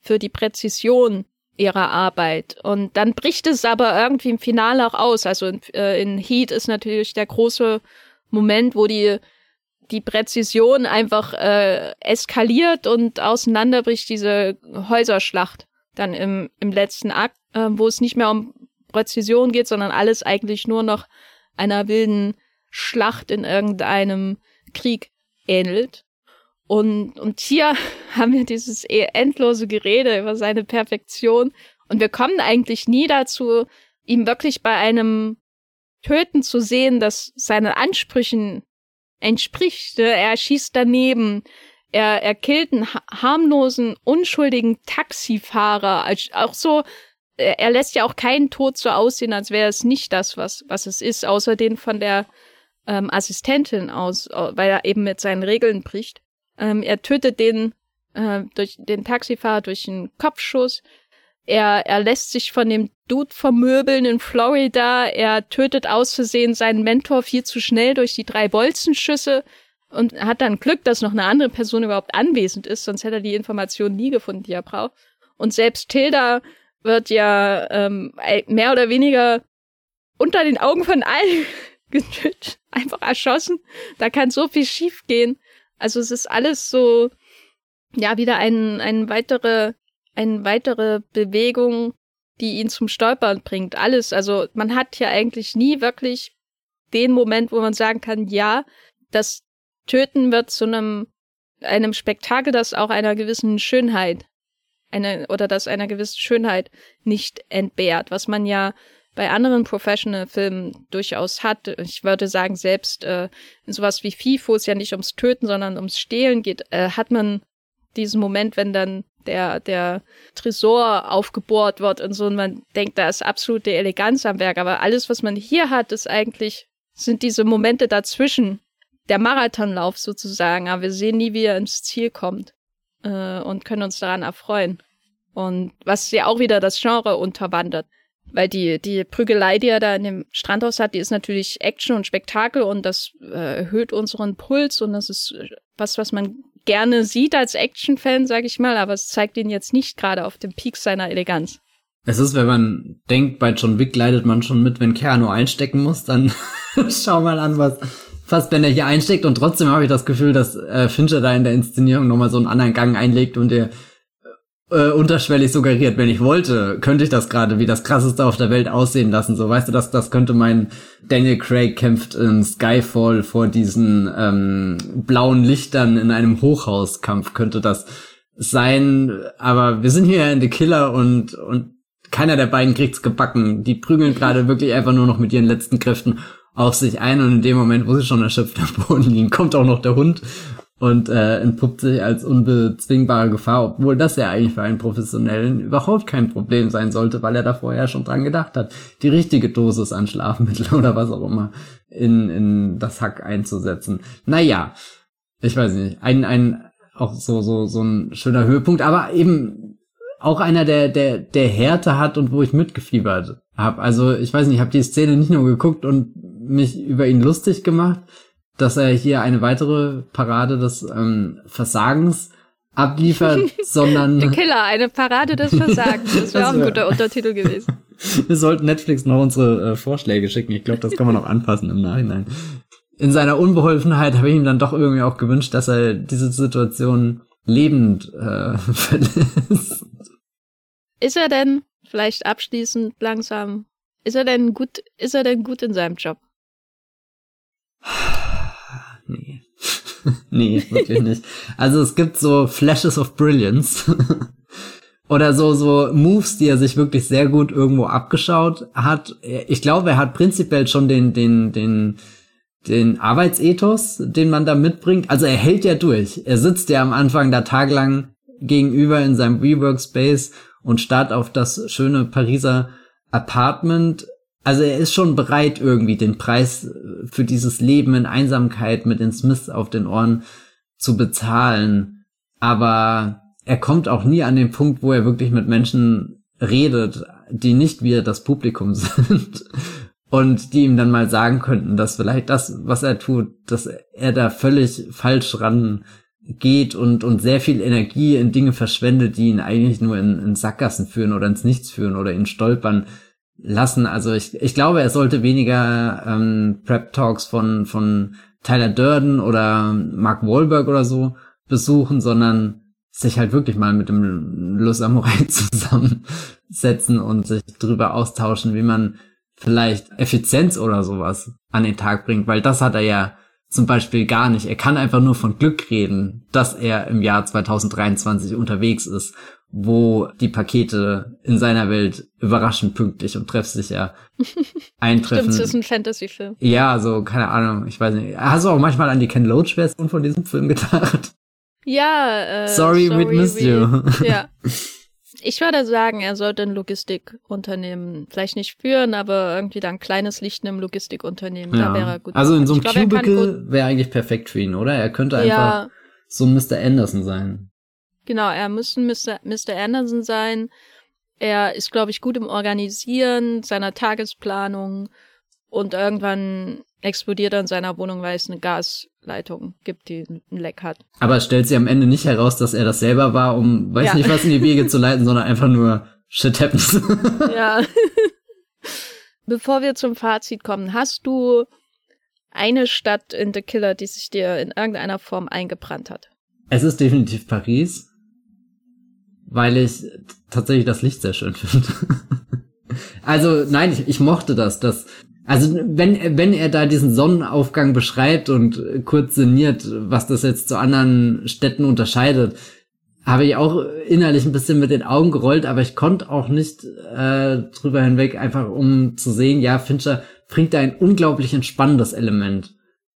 für die Präzision ihrer Arbeit. Und dann bricht es aber irgendwie im Finale auch aus. Also in, äh, in Heat ist natürlich der große Moment, wo die die Präzision einfach äh, eskaliert und auseinanderbricht diese Häuserschlacht dann im, im letzten Akt, äh, wo es nicht mehr um Präzision geht, sondern alles eigentlich nur noch einer wilden Schlacht in irgendeinem Krieg ähnelt. Und, und hier [laughs] haben wir dieses eh endlose Gerede über seine Perfektion. Und wir kommen eigentlich nie dazu, ihm wirklich bei einem Töten zu sehen, das seinen Ansprüchen entspricht. Er schießt daneben. Er, er killt einen harmlosen, unschuldigen Taxifahrer. Auch so, er lässt ja auch keinen Tod so aussehen, als wäre es nicht das, was, was es ist, außer den von der ähm, Assistentin aus, weil er eben mit seinen Regeln bricht. Ähm, er tötet den äh, durch den Taxifahrer durch einen Kopfschuss. Er, er lässt sich von dem Dude vermöbeln in Florida. Er tötet aus Versehen seinen Mentor viel zu schnell durch die drei Bolzenschüsse und hat dann Glück, dass noch eine andere Person überhaupt anwesend ist, sonst hätte er die Informationen nie gefunden, die er braucht. Und selbst Tilda wird ja ähm, mehr oder weniger unter den Augen von allen [laughs] getötet, einfach erschossen. Da kann so viel schief gehen. Also es ist alles so, ja, wieder ein, ein weitere, eine weitere Bewegung, die ihn zum Stolpern bringt. Alles. Also man hat ja eigentlich nie wirklich den Moment, wo man sagen kann, ja, das Töten wird zu einem, einem Spektakel, das auch einer gewissen Schönheit, eine, oder das einer gewissen Schönheit nicht entbehrt, was man ja bei anderen Professional-Filmen durchaus hat. Ich würde sagen, selbst äh, in sowas wie wo es ja nicht ums Töten, sondern ums Stehlen geht, äh, hat man diesen Moment, wenn dann der, der Tresor aufgebohrt wird und so, und man denkt, da ist absolute Eleganz am Werk. Aber alles, was man hier hat, ist eigentlich, sind diese Momente dazwischen. Der Marathonlauf sozusagen, aber wir sehen nie, wie er ins Ziel kommt äh, und können uns daran erfreuen. Und was ja auch wieder das Genre unterwandert. Weil die, die Prügelei, die er da in dem Strandhaus hat, die ist natürlich Action und Spektakel und das äh, erhöht unseren Puls und das ist äh, was, was man gerne sieht als Action-Fan, sag ich mal, aber es zeigt ihn jetzt nicht gerade auf dem Peak seiner Eleganz. Es ist, wenn man denkt, bei John Wick leidet man schon mit, wenn Keanu einstecken muss, dann [laughs] schau mal an, was fast wenn er hier einsteckt und trotzdem habe ich das Gefühl, dass äh, Fincher da in der Inszenierung nochmal so einen anderen Gang einlegt und der äh, unterschwellig suggeriert, wenn ich wollte, könnte ich das gerade wie das krasseste auf der Welt aussehen lassen. So, weißt du, das, das könnte mein Daniel Craig kämpft in Skyfall vor diesen ähm, blauen Lichtern in einem Hochhauskampf, könnte das sein. Aber wir sind hier in The Killer und, und keiner der beiden kriegt's gebacken. Die prügeln [laughs] gerade wirklich einfach nur noch mit ihren letzten Kräften auf sich ein und in dem Moment, wo sie schon erschöpft am Boden liegen, kommt auch noch der Hund und äh, entpuppt sich als unbezwingbare Gefahr, obwohl das ja eigentlich für einen Professionellen überhaupt kein Problem sein sollte, weil er da vorher schon dran gedacht hat, die richtige Dosis an Schlafmittel [laughs] oder was auch immer in, in das Hack einzusetzen. Naja, ich weiß nicht, ein, ein auch so, so, so ein schöner Höhepunkt, aber eben auch einer, der, der, der Härte hat und wo ich mitgefiebert habe. Also ich weiß nicht, ich habe die Szene nicht nur geguckt und mich über ihn lustig gemacht, dass er hier eine weitere Parade des ähm, Versagens abliefert, [laughs] sondern. Der Killer, eine Parade des Versagens. Das [laughs] wäre auch ein guter Untertitel gewesen. [laughs] Wir sollten Netflix noch unsere äh, Vorschläge schicken. Ich glaube, das kann man auch anpassen im Nachhinein. In seiner Unbeholfenheit habe ich ihm dann doch irgendwie auch gewünscht, dass er diese Situation lebend äh, verlässt. Ist er denn, vielleicht abschließend langsam, ist er denn gut, ist er denn gut in seinem Job? [sighs] [laughs] nee. wirklich nicht. Also es gibt so Flashes of Brilliance. [laughs] Oder so, so Moves, die er sich wirklich sehr gut irgendwo abgeschaut hat. Ich glaube, er hat prinzipiell schon den, den, den, den Arbeitsethos, den man da mitbringt. Also er hält ja durch. Er sitzt ja am Anfang da tagelang gegenüber in seinem WeWork-Space und starrt auf das schöne Pariser Apartment also er ist schon bereit, irgendwie den Preis äh, für dieses Leben in Einsamkeit mit den Smiths auf den Ohren zu bezahlen. Aber er kommt auch nie an den Punkt, wo er wirklich mit Menschen redet, die nicht wie das Publikum [laughs] sind. Und die ihm dann mal sagen könnten, dass vielleicht das, was er tut, dass er da völlig falsch ran geht und, und sehr viel Energie in Dinge verschwendet, die ihn eigentlich nur in, in Sackgassen führen oder ins Nichts führen oder ihn stolpern lassen. Also ich, ich glaube, er sollte weniger ähm, Prep Talks von, von Tyler Durden oder Mark Wahlberg oder so besuchen, sondern sich halt wirklich mal mit dem Los Samurai [laughs] zusammensetzen und sich drüber austauschen, wie man vielleicht Effizienz oder sowas an den Tag bringt, weil das hat er ja zum Beispiel gar nicht. Er kann einfach nur von Glück reden, dass er im Jahr 2023 unterwegs ist wo die Pakete in seiner Welt überraschend pünktlich und treffsicher [laughs] eintreffen. Stimmt, das ist ein Fantasy-Film. Ja, so, keine Ahnung, ich weiß nicht. Hast du auch manchmal an die Ken Loach-Version von diesem Film gedacht? Ja, äh, Sorry, sorry we missed you. [laughs] Ja. [laughs] Ich würde sagen, er sollte ein Logistikunternehmen vielleicht nicht führen, aber irgendwie dann ein kleines Licht in einem Logistikunternehmen. Ja. Da wäre er gut. Also in so einem Cubicle wäre eigentlich perfekt für ihn, oder? Er könnte einfach ja. so ein Mr. Anderson sein. Genau, er müsste Mr. Mr. Anderson sein. Er ist, glaube ich, gut im Organisieren seiner Tagesplanung und irgendwann explodiert er in seiner Wohnung, weil es eine Gasleitung gibt, die ein Leck hat. Aber stellt sich am Ende nicht heraus, dass er das selber war, um weiß ja. nicht was in die Wege [laughs] zu leiten, sondern einfach nur shit happens. [laughs] ja. [laughs] Bevor wir zum Fazit kommen, hast du eine Stadt in The Killer, die sich dir in irgendeiner Form eingebrannt hat? Es ist definitiv Paris, weil ich tatsächlich das Licht sehr schön finde. [laughs] also nein, ich, ich mochte das, dass also wenn wenn er da diesen Sonnenaufgang beschreibt und kurz sinniert, was das jetzt zu anderen Städten unterscheidet, habe ich auch innerlich ein bisschen mit den Augen gerollt, aber ich konnte auch nicht äh, drüber hinweg, einfach um zu sehen, ja, Fincher bringt da ein unglaublich entspannendes Element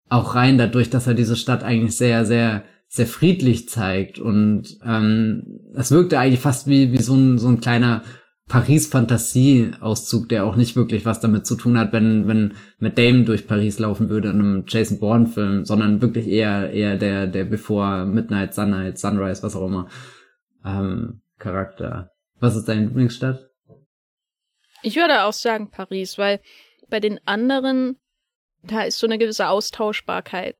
auch rein, dadurch, dass er diese Stadt eigentlich sehr, sehr, sehr friedlich zeigt. Und ähm, es wirkte eigentlich fast wie, wie so ein, so ein kleiner Paris-Fantasie-Auszug, der auch nicht wirklich was damit zu tun hat, wenn, wenn Matt Damon durch Paris laufen würde in einem Jason Bourne-Film, sondern wirklich eher, eher der, der Before Midnight, Sunlight, Sunrise, was auch immer, ähm, Charakter. Was ist deine Lieblingsstadt? Ich würde auch sagen Paris, weil bei den anderen, da ist so eine gewisse Austauschbarkeit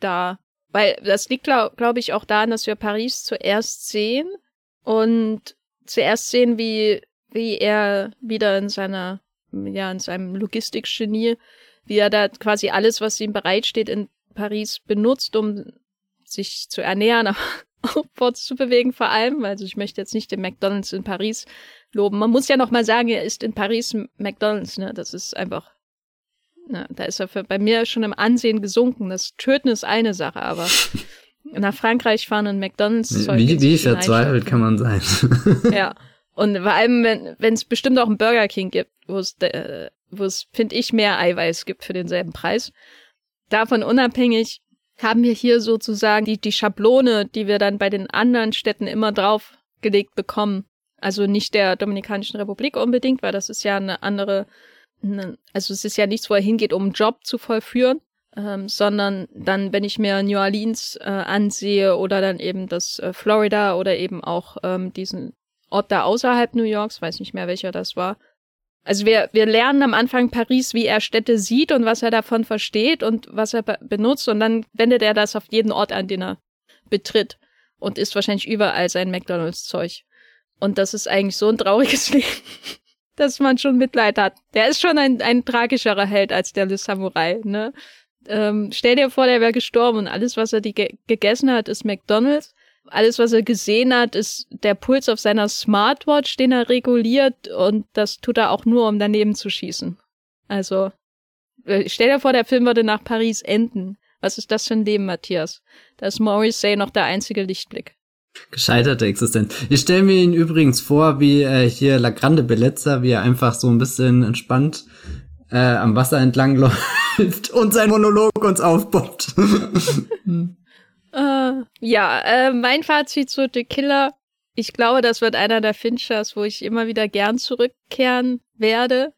da. Weil das liegt, glaube glaub ich, auch daran, dass wir Paris zuerst sehen und zuerst sehen, wie wie er wieder in seiner, ja, in seinem Logistikgenie, wie er da quasi alles, was ihm bereitsteht, in Paris benutzt, um sich zu ernähren, [laughs] aber aufwärts zu bewegen vor allem. Also ich möchte jetzt nicht den McDonalds in Paris loben. Man muss ja noch mal sagen, er ist in Paris McDonalds, ne? Das ist einfach, ne, da ist er für, bei mir schon im Ansehen gesunken. Das Töten ist eine Sache, aber [laughs] nach Frankreich fahren und McDonalds. Wie, wie verzweifelt kann man sein? [laughs] [laughs] ja. Und vor allem, wenn es bestimmt auch einen Burger King gibt, wo es, äh, wo es, finde ich, mehr Eiweiß gibt für denselben Preis. Davon unabhängig haben wir hier sozusagen die, die Schablone, die wir dann bei den anderen Städten immer draufgelegt bekommen. Also nicht der Dominikanischen Republik unbedingt, weil das ist ja eine andere, also es ist ja nichts, wo er hingeht, um einen Job zu vollführen, ähm, sondern dann, wenn ich mir New Orleans äh, ansehe oder dann eben das äh, Florida oder eben auch ähm, diesen Ort da außerhalb New Yorks, weiß nicht mehr welcher das war. Also wir, wir lernen am Anfang Paris, wie er Städte sieht und was er davon versteht und was er benutzt und dann wendet er das auf jeden Ort an, den er betritt und isst wahrscheinlich überall sein McDonalds-Zeug. Und das ist eigentlich so ein trauriges [laughs] Leben, dass man schon Mitleid hat. Der ist schon ein, ein tragischerer Held als der Le Samurai, ne? Ähm, stell dir vor, der wäre gestorben und alles, was er die ge gegessen hat, ist McDonalds alles, was er gesehen hat, ist der Puls auf seiner Smartwatch, den er reguliert und das tut er auch nur, um daneben zu schießen. Also, äh, stell dir vor, der Film würde nach Paris enden. Was ist das für ein Leben, Matthias? Da ist Morrissey noch der einzige Lichtblick. Gescheiterte Existenz. Ich stelle mir ihn übrigens vor, wie äh, hier La Grande Bellezza, wie er einfach so ein bisschen entspannt äh, am Wasser entlang [laughs] läuft und sein Monolog uns aufbaut. [laughs] Uh, ja, äh, mein Fazit zu The Killer. Ich glaube, das wird einer der Finchers, wo ich immer wieder gern zurückkehren werde,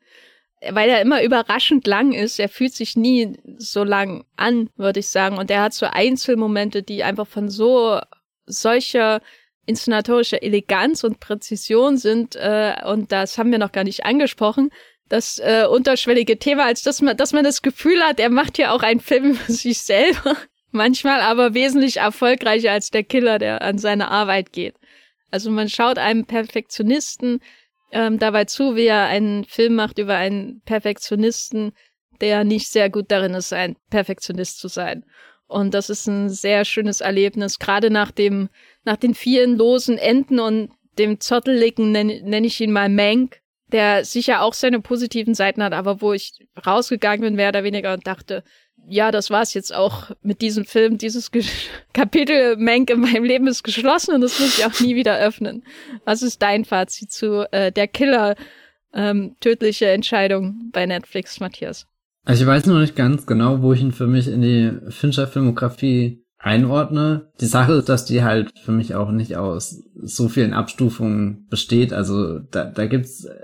weil er immer überraschend lang ist. Er fühlt sich nie so lang an, würde ich sagen. Und er hat so Einzelmomente, die einfach von so solcher inszenatorischer Eleganz und Präzision sind. Äh, und das haben wir noch gar nicht angesprochen das äh, unterschwellige Thema, als dass man, dass man das Gefühl hat, er macht ja auch einen Film [laughs] für sich selber. Manchmal aber wesentlich erfolgreicher als der Killer, der an seine Arbeit geht. Also man schaut einem Perfektionisten ähm, dabei zu, wie er einen Film macht über einen Perfektionisten, der nicht sehr gut darin ist, ein Perfektionist zu sein. Und das ist ein sehr schönes Erlebnis, gerade nach dem, nach den vielen losen Enden und dem Zotteligen nenne nenn ich ihn mal Mank, der sicher auch seine positiven Seiten hat, aber wo ich rausgegangen bin, mehr oder weniger und dachte, ja, das war's jetzt auch mit diesem Film. Dieses Ge [laughs] Kapitel Menk in meinem Leben ist geschlossen und das muss ich auch nie wieder öffnen. Was ist dein Fazit zu äh, der Killer ähm, tödliche Entscheidung bei Netflix, Matthias? Also ich weiß noch nicht ganz genau, wo ich ihn für mich in die Fincher-Filmografie einordne. Die Sache ist, dass die halt für mich auch nicht aus so vielen Abstufungen besteht. Also da, da gibt's äh,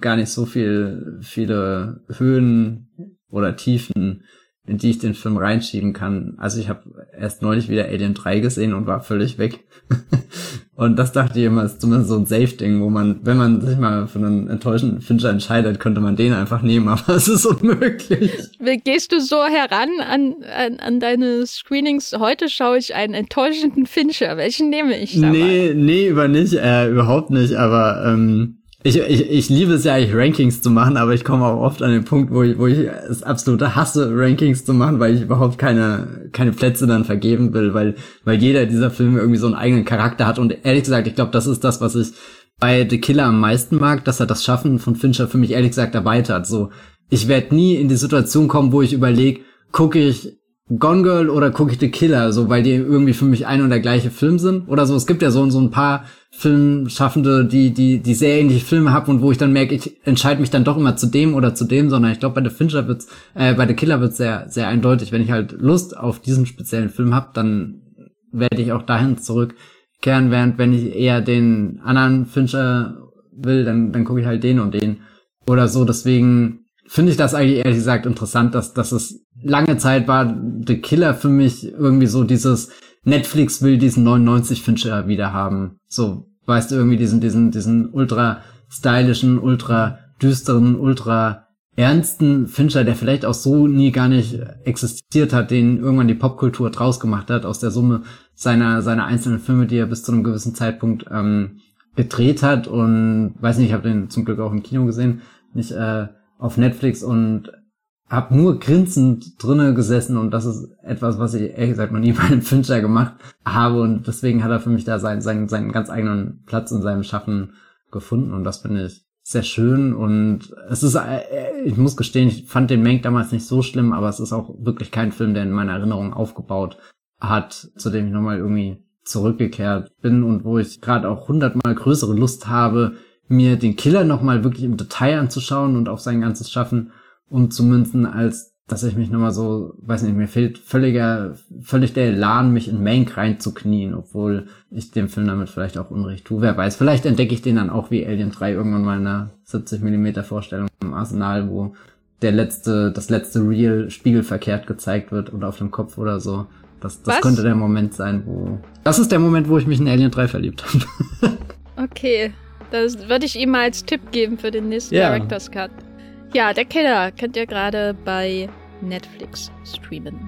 gar nicht so viel, viele Höhen oder Tiefen in die ich den Film reinschieben kann. Also ich habe erst neulich wieder Alien 3 gesehen und war völlig weg. [laughs] und das dachte ich immer, ist zumindest so ein Safe-Ding, wo man, wenn man sich mal für einen enttäuschenden Fincher entscheidet, könnte man den einfach nehmen, [laughs] aber es ist unmöglich. Gehst du so heran an, an, an deine Screenings? Heute schaue ich einen enttäuschenden Fincher. Welchen nehme ich da Nee, nee, über nicht, äh, überhaupt nicht, aber ähm, ich, ich, ich liebe es ja eigentlich Rankings zu machen, aber ich komme auch oft an den Punkt, wo ich, wo ich es absolut hasse, Rankings zu machen, weil ich überhaupt keine, keine Plätze dann vergeben will, weil, weil jeder dieser Filme irgendwie so einen eigenen Charakter hat. Und ehrlich gesagt, ich glaube, das ist das, was ich bei The Killer am meisten mag, dass er das Schaffen von Fincher für mich ehrlich gesagt erweitert. So, ich werde nie in die Situation kommen, wo ich überlege, gucke ich Gone Girl oder ich The Killer, so weil die irgendwie für mich ein und der gleiche Film sind oder so. Es gibt ja so, so ein paar Filmschaffende, die, die, die sehr ähnliche Filme haben und wo ich dann merke, ich entscheide mich dann doch immer zu dem oder zu dem, sondern ich glaube, bei The Fincher wird's, äh, bei The Killer wird's sehr, sehr eindeutig. Wenn ich halt Lust auf diesen speziellen Film habe, dann werde ich auch dahin zurückkehren, während wenn ich eher den anderen Fincher will, dann, dann gucke ich halt den und den oder so. Deswegen finde ich das eigentlich ehrlich gesagt interessant, dass, dass es lange Zeit war The Killer für mich irgendwie so dieses Netflix will diesen 99 Fincher wieder haben. So, weißt du, irgendwie diesen, diesen, diesen ultra stylischen, ultra düsteren, ultra ernsten Fincher, der vielleicht auch so nie gar nicht existiert hat, den irgendwann die Popkultur draus gemacht hat, aus der Summe seiner, seiner einzelnen Filme, die er bis zu einem gewissen Zeitpunkt ähm, gedreht hat und weiß nicht, ich habe den zum Glück auch im Kino gesehen, nicht äh, auf Netflix und hab nur grinsend drinnen gesessen und das ist etwas, was ich ehrlich gesagt noch nie [laughs] bei einem Fincher gemacht habe und deswegen hat er für mich da seinen, seinen, seinen ganz eigenen Platz in seinem Schaffen gefunden und das finde ich sehr schön und es ist, äh, ich muss gestehen, ich fand den Mank damals nicht so schlimm, aber es ist auch wirklich kein Film, der in meiner Erinnerung aufgebaut hat, zu dem ich nochmal irgendwie zurückgekehrt bin und wo ich gerade auch hundertmal größere Lust habe, mir den Killer nochmal wirklich im Detail anzuschauen und auf sein ganzes Schaffen umzumünzen, als dass ich mich nochmal so, weiß nicht, mir fehlt völliger, völlig der Elan, mich in Mank reinzuknien, obwohl ich dem Film damit vielleicht auch Unrecht tue. Wer weiß, vielleicht entdecke ich den dann auch wie Alien 3 irgendwann mal in einer 70 mm Vorstellung im Arsenal, wo der letzte, das letzte Real spiegelverkehrt gezeigt wird oder auf dem Kopf oder so. Das, das könnte der Moment sein, wo. Das ist der Moment, wo ich mich in Alien 3 verliebt habe. [laughs] okay. Das würde ich ihm mal als Tipp geben für den nächsten ja. Director's Cut. Ja, der Killer könnt ihr gerade bei Netflix streamen.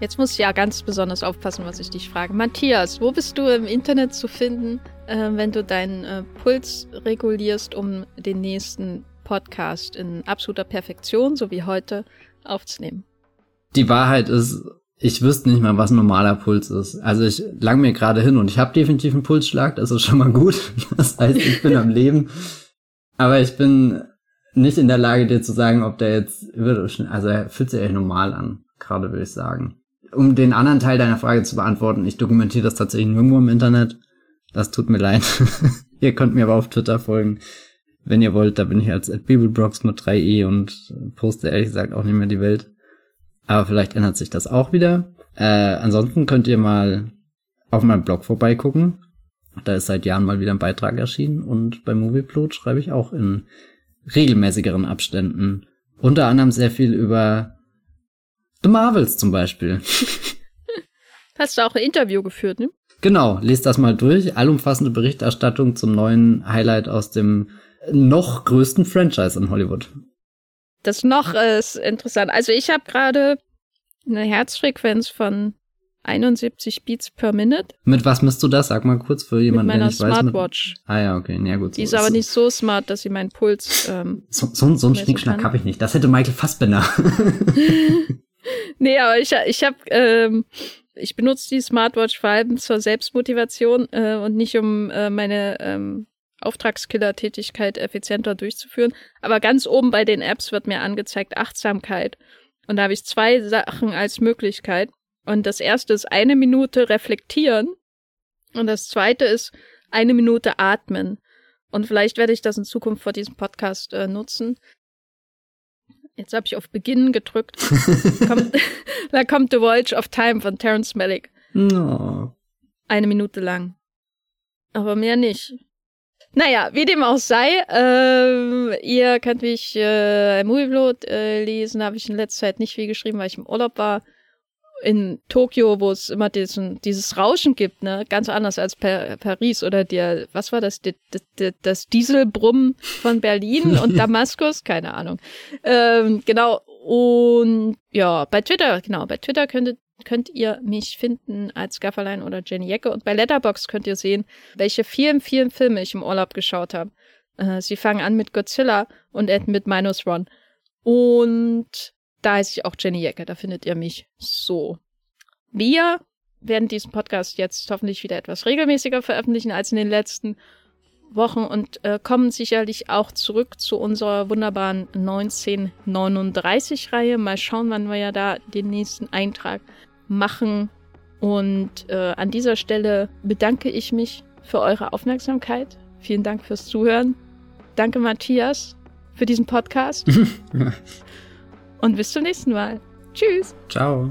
Jetzt muss ich ja ganz besonders aufpassen, was ich dich frage. Matthias, wo bist du im Internet zu finden, äh, wenn du deinen äh, Puls regulierst, um den nächsten Podcast in absoluter Perfektion, so wie heute, aufzunehmen. Die Wahrheit ist, ich wüsste nicht mal, was ein normaler Puls ist. Also ich lang mir gerade hin und ich habe definitiv einen Pulsschlag, das ist schon mal gut. [laughs] Das heißt, ich bin am Leben. Aber ich bin nicht in der Lage, dir zu sagen, ob der jetzt also er fühlt sich echt normal an, gerade würde ich sagen. Um den anderen Teil deiner Frage zu beantworten, ich dokumentiere das tatsächlich nirgendwo im Internet. Das tut mir leid. [laughs] Ihr könnt mir aber auf Twitter folgen. Wenn ihr wollt, da bin ich als Bibelbrox mit 3e und poste ehrlich gesagt auch nicht mehr die Welt. Aber vielleicht ändert sich das auch wieder. Äh, ansonsten könnt ihr mal auf meinem Blog vorbeigucken. Da ist seit Jahren mal wieder ein Beitrag erschienen und bei Movieplot schreibe ich auch in regelmäßigeren Abständen. Unter anderem sehr viel über The Marvels zum Beispiel. [laughs] Hast du auch ein Interview geführt, ne? Genau, lest das mal durch. Allumfassende Berichterstattung zum neuen Highlight aus dem noch größten Franchise in Hollywood. Das noch ist interessant. Also ich habe gerade eine Herzfrequenz von 71 Beats per Minute. Mit was misst du das? Sag mal kurz für jemanden, der nicht Smartwatch. weiß. Mit... Ah ja, okay, ja gut. Die so ist aber nicht so smart, dass sie meinen Puls. Ähm, so, so, so einen Schnickschnack habe ich nicht. Das hätte Michael Fassbender. [laughs] nee, aber ich, ich habe, ähm, ich benutze die Smartwatch vor allem zur Selbstmotivation äh, und nicht um äh, meine ähm, Auftragskiller-Tätigkeit effizienter durchzuführen. Aber ganz oben bei den Apps wird mir angezeigt Achtsamkeit. Und da habe ich zwei Sachen als Möglichkeit. Und das erste ist eine Minute reflektieren. Und das zweite ist eine Minute atmen. Und vielleicht werde ich das in Zukunft vor diesem Podcast äh, nutzen. Jetzt habe ich auf Beginn gedrückt. [laughs] kommt, [laughs] da kommt The Voyage of Time von Terence Malick. No. Eine Minute lang. Aber mehr nicht. Naja, wie dem auch sei, äh, ihr könnt mich äh, Movieblot äh, lesen, habe ich in letzter Zeit nicht viel geschrieben, weil ich im Urlaub war. In Tokio, wo es immer diesen, dieses Rauschen gibt, ne, ganz anders als per Paris oder der, was war das, das, das, das Dieselbrummen von Berlin [laughs] und Damaskus, keine Ahnung. Ähm, genau. Und ja, bei Twitter, genau, bei Twitter könntet könnt ihr mich finden als Gafferlein oder Jenny Jecke. Und bei Letterbox könnt ihr sehen, welche vielen, vielen Filme ich im Urlaub geschaut habe. Äh, sie fangen an mit Godzilla und enden mit Minus One. Und da heiße ich auch Jenny Jecke. Da findet ihr mich so. Wir werden diesen Podcast jetzt hoffentlich wieder etwas regelmäßiger veröffentlichen als in den letzten Wochen und äh, kommen sicherlich auch zurück zu unserer wunderbaren 1939-Reihe. Mal schauen, wann wir ja da den nächsten Eintrag machen. Und äh, an dieser Stelle bedanke ich mich für eure Aufmerksamkeit. Vielen Dank fürs Zuhören. Danke, Matthias, für diesen Podcast. [laughs] Und bis zum nächsten Mal. Tschüss. Ciao.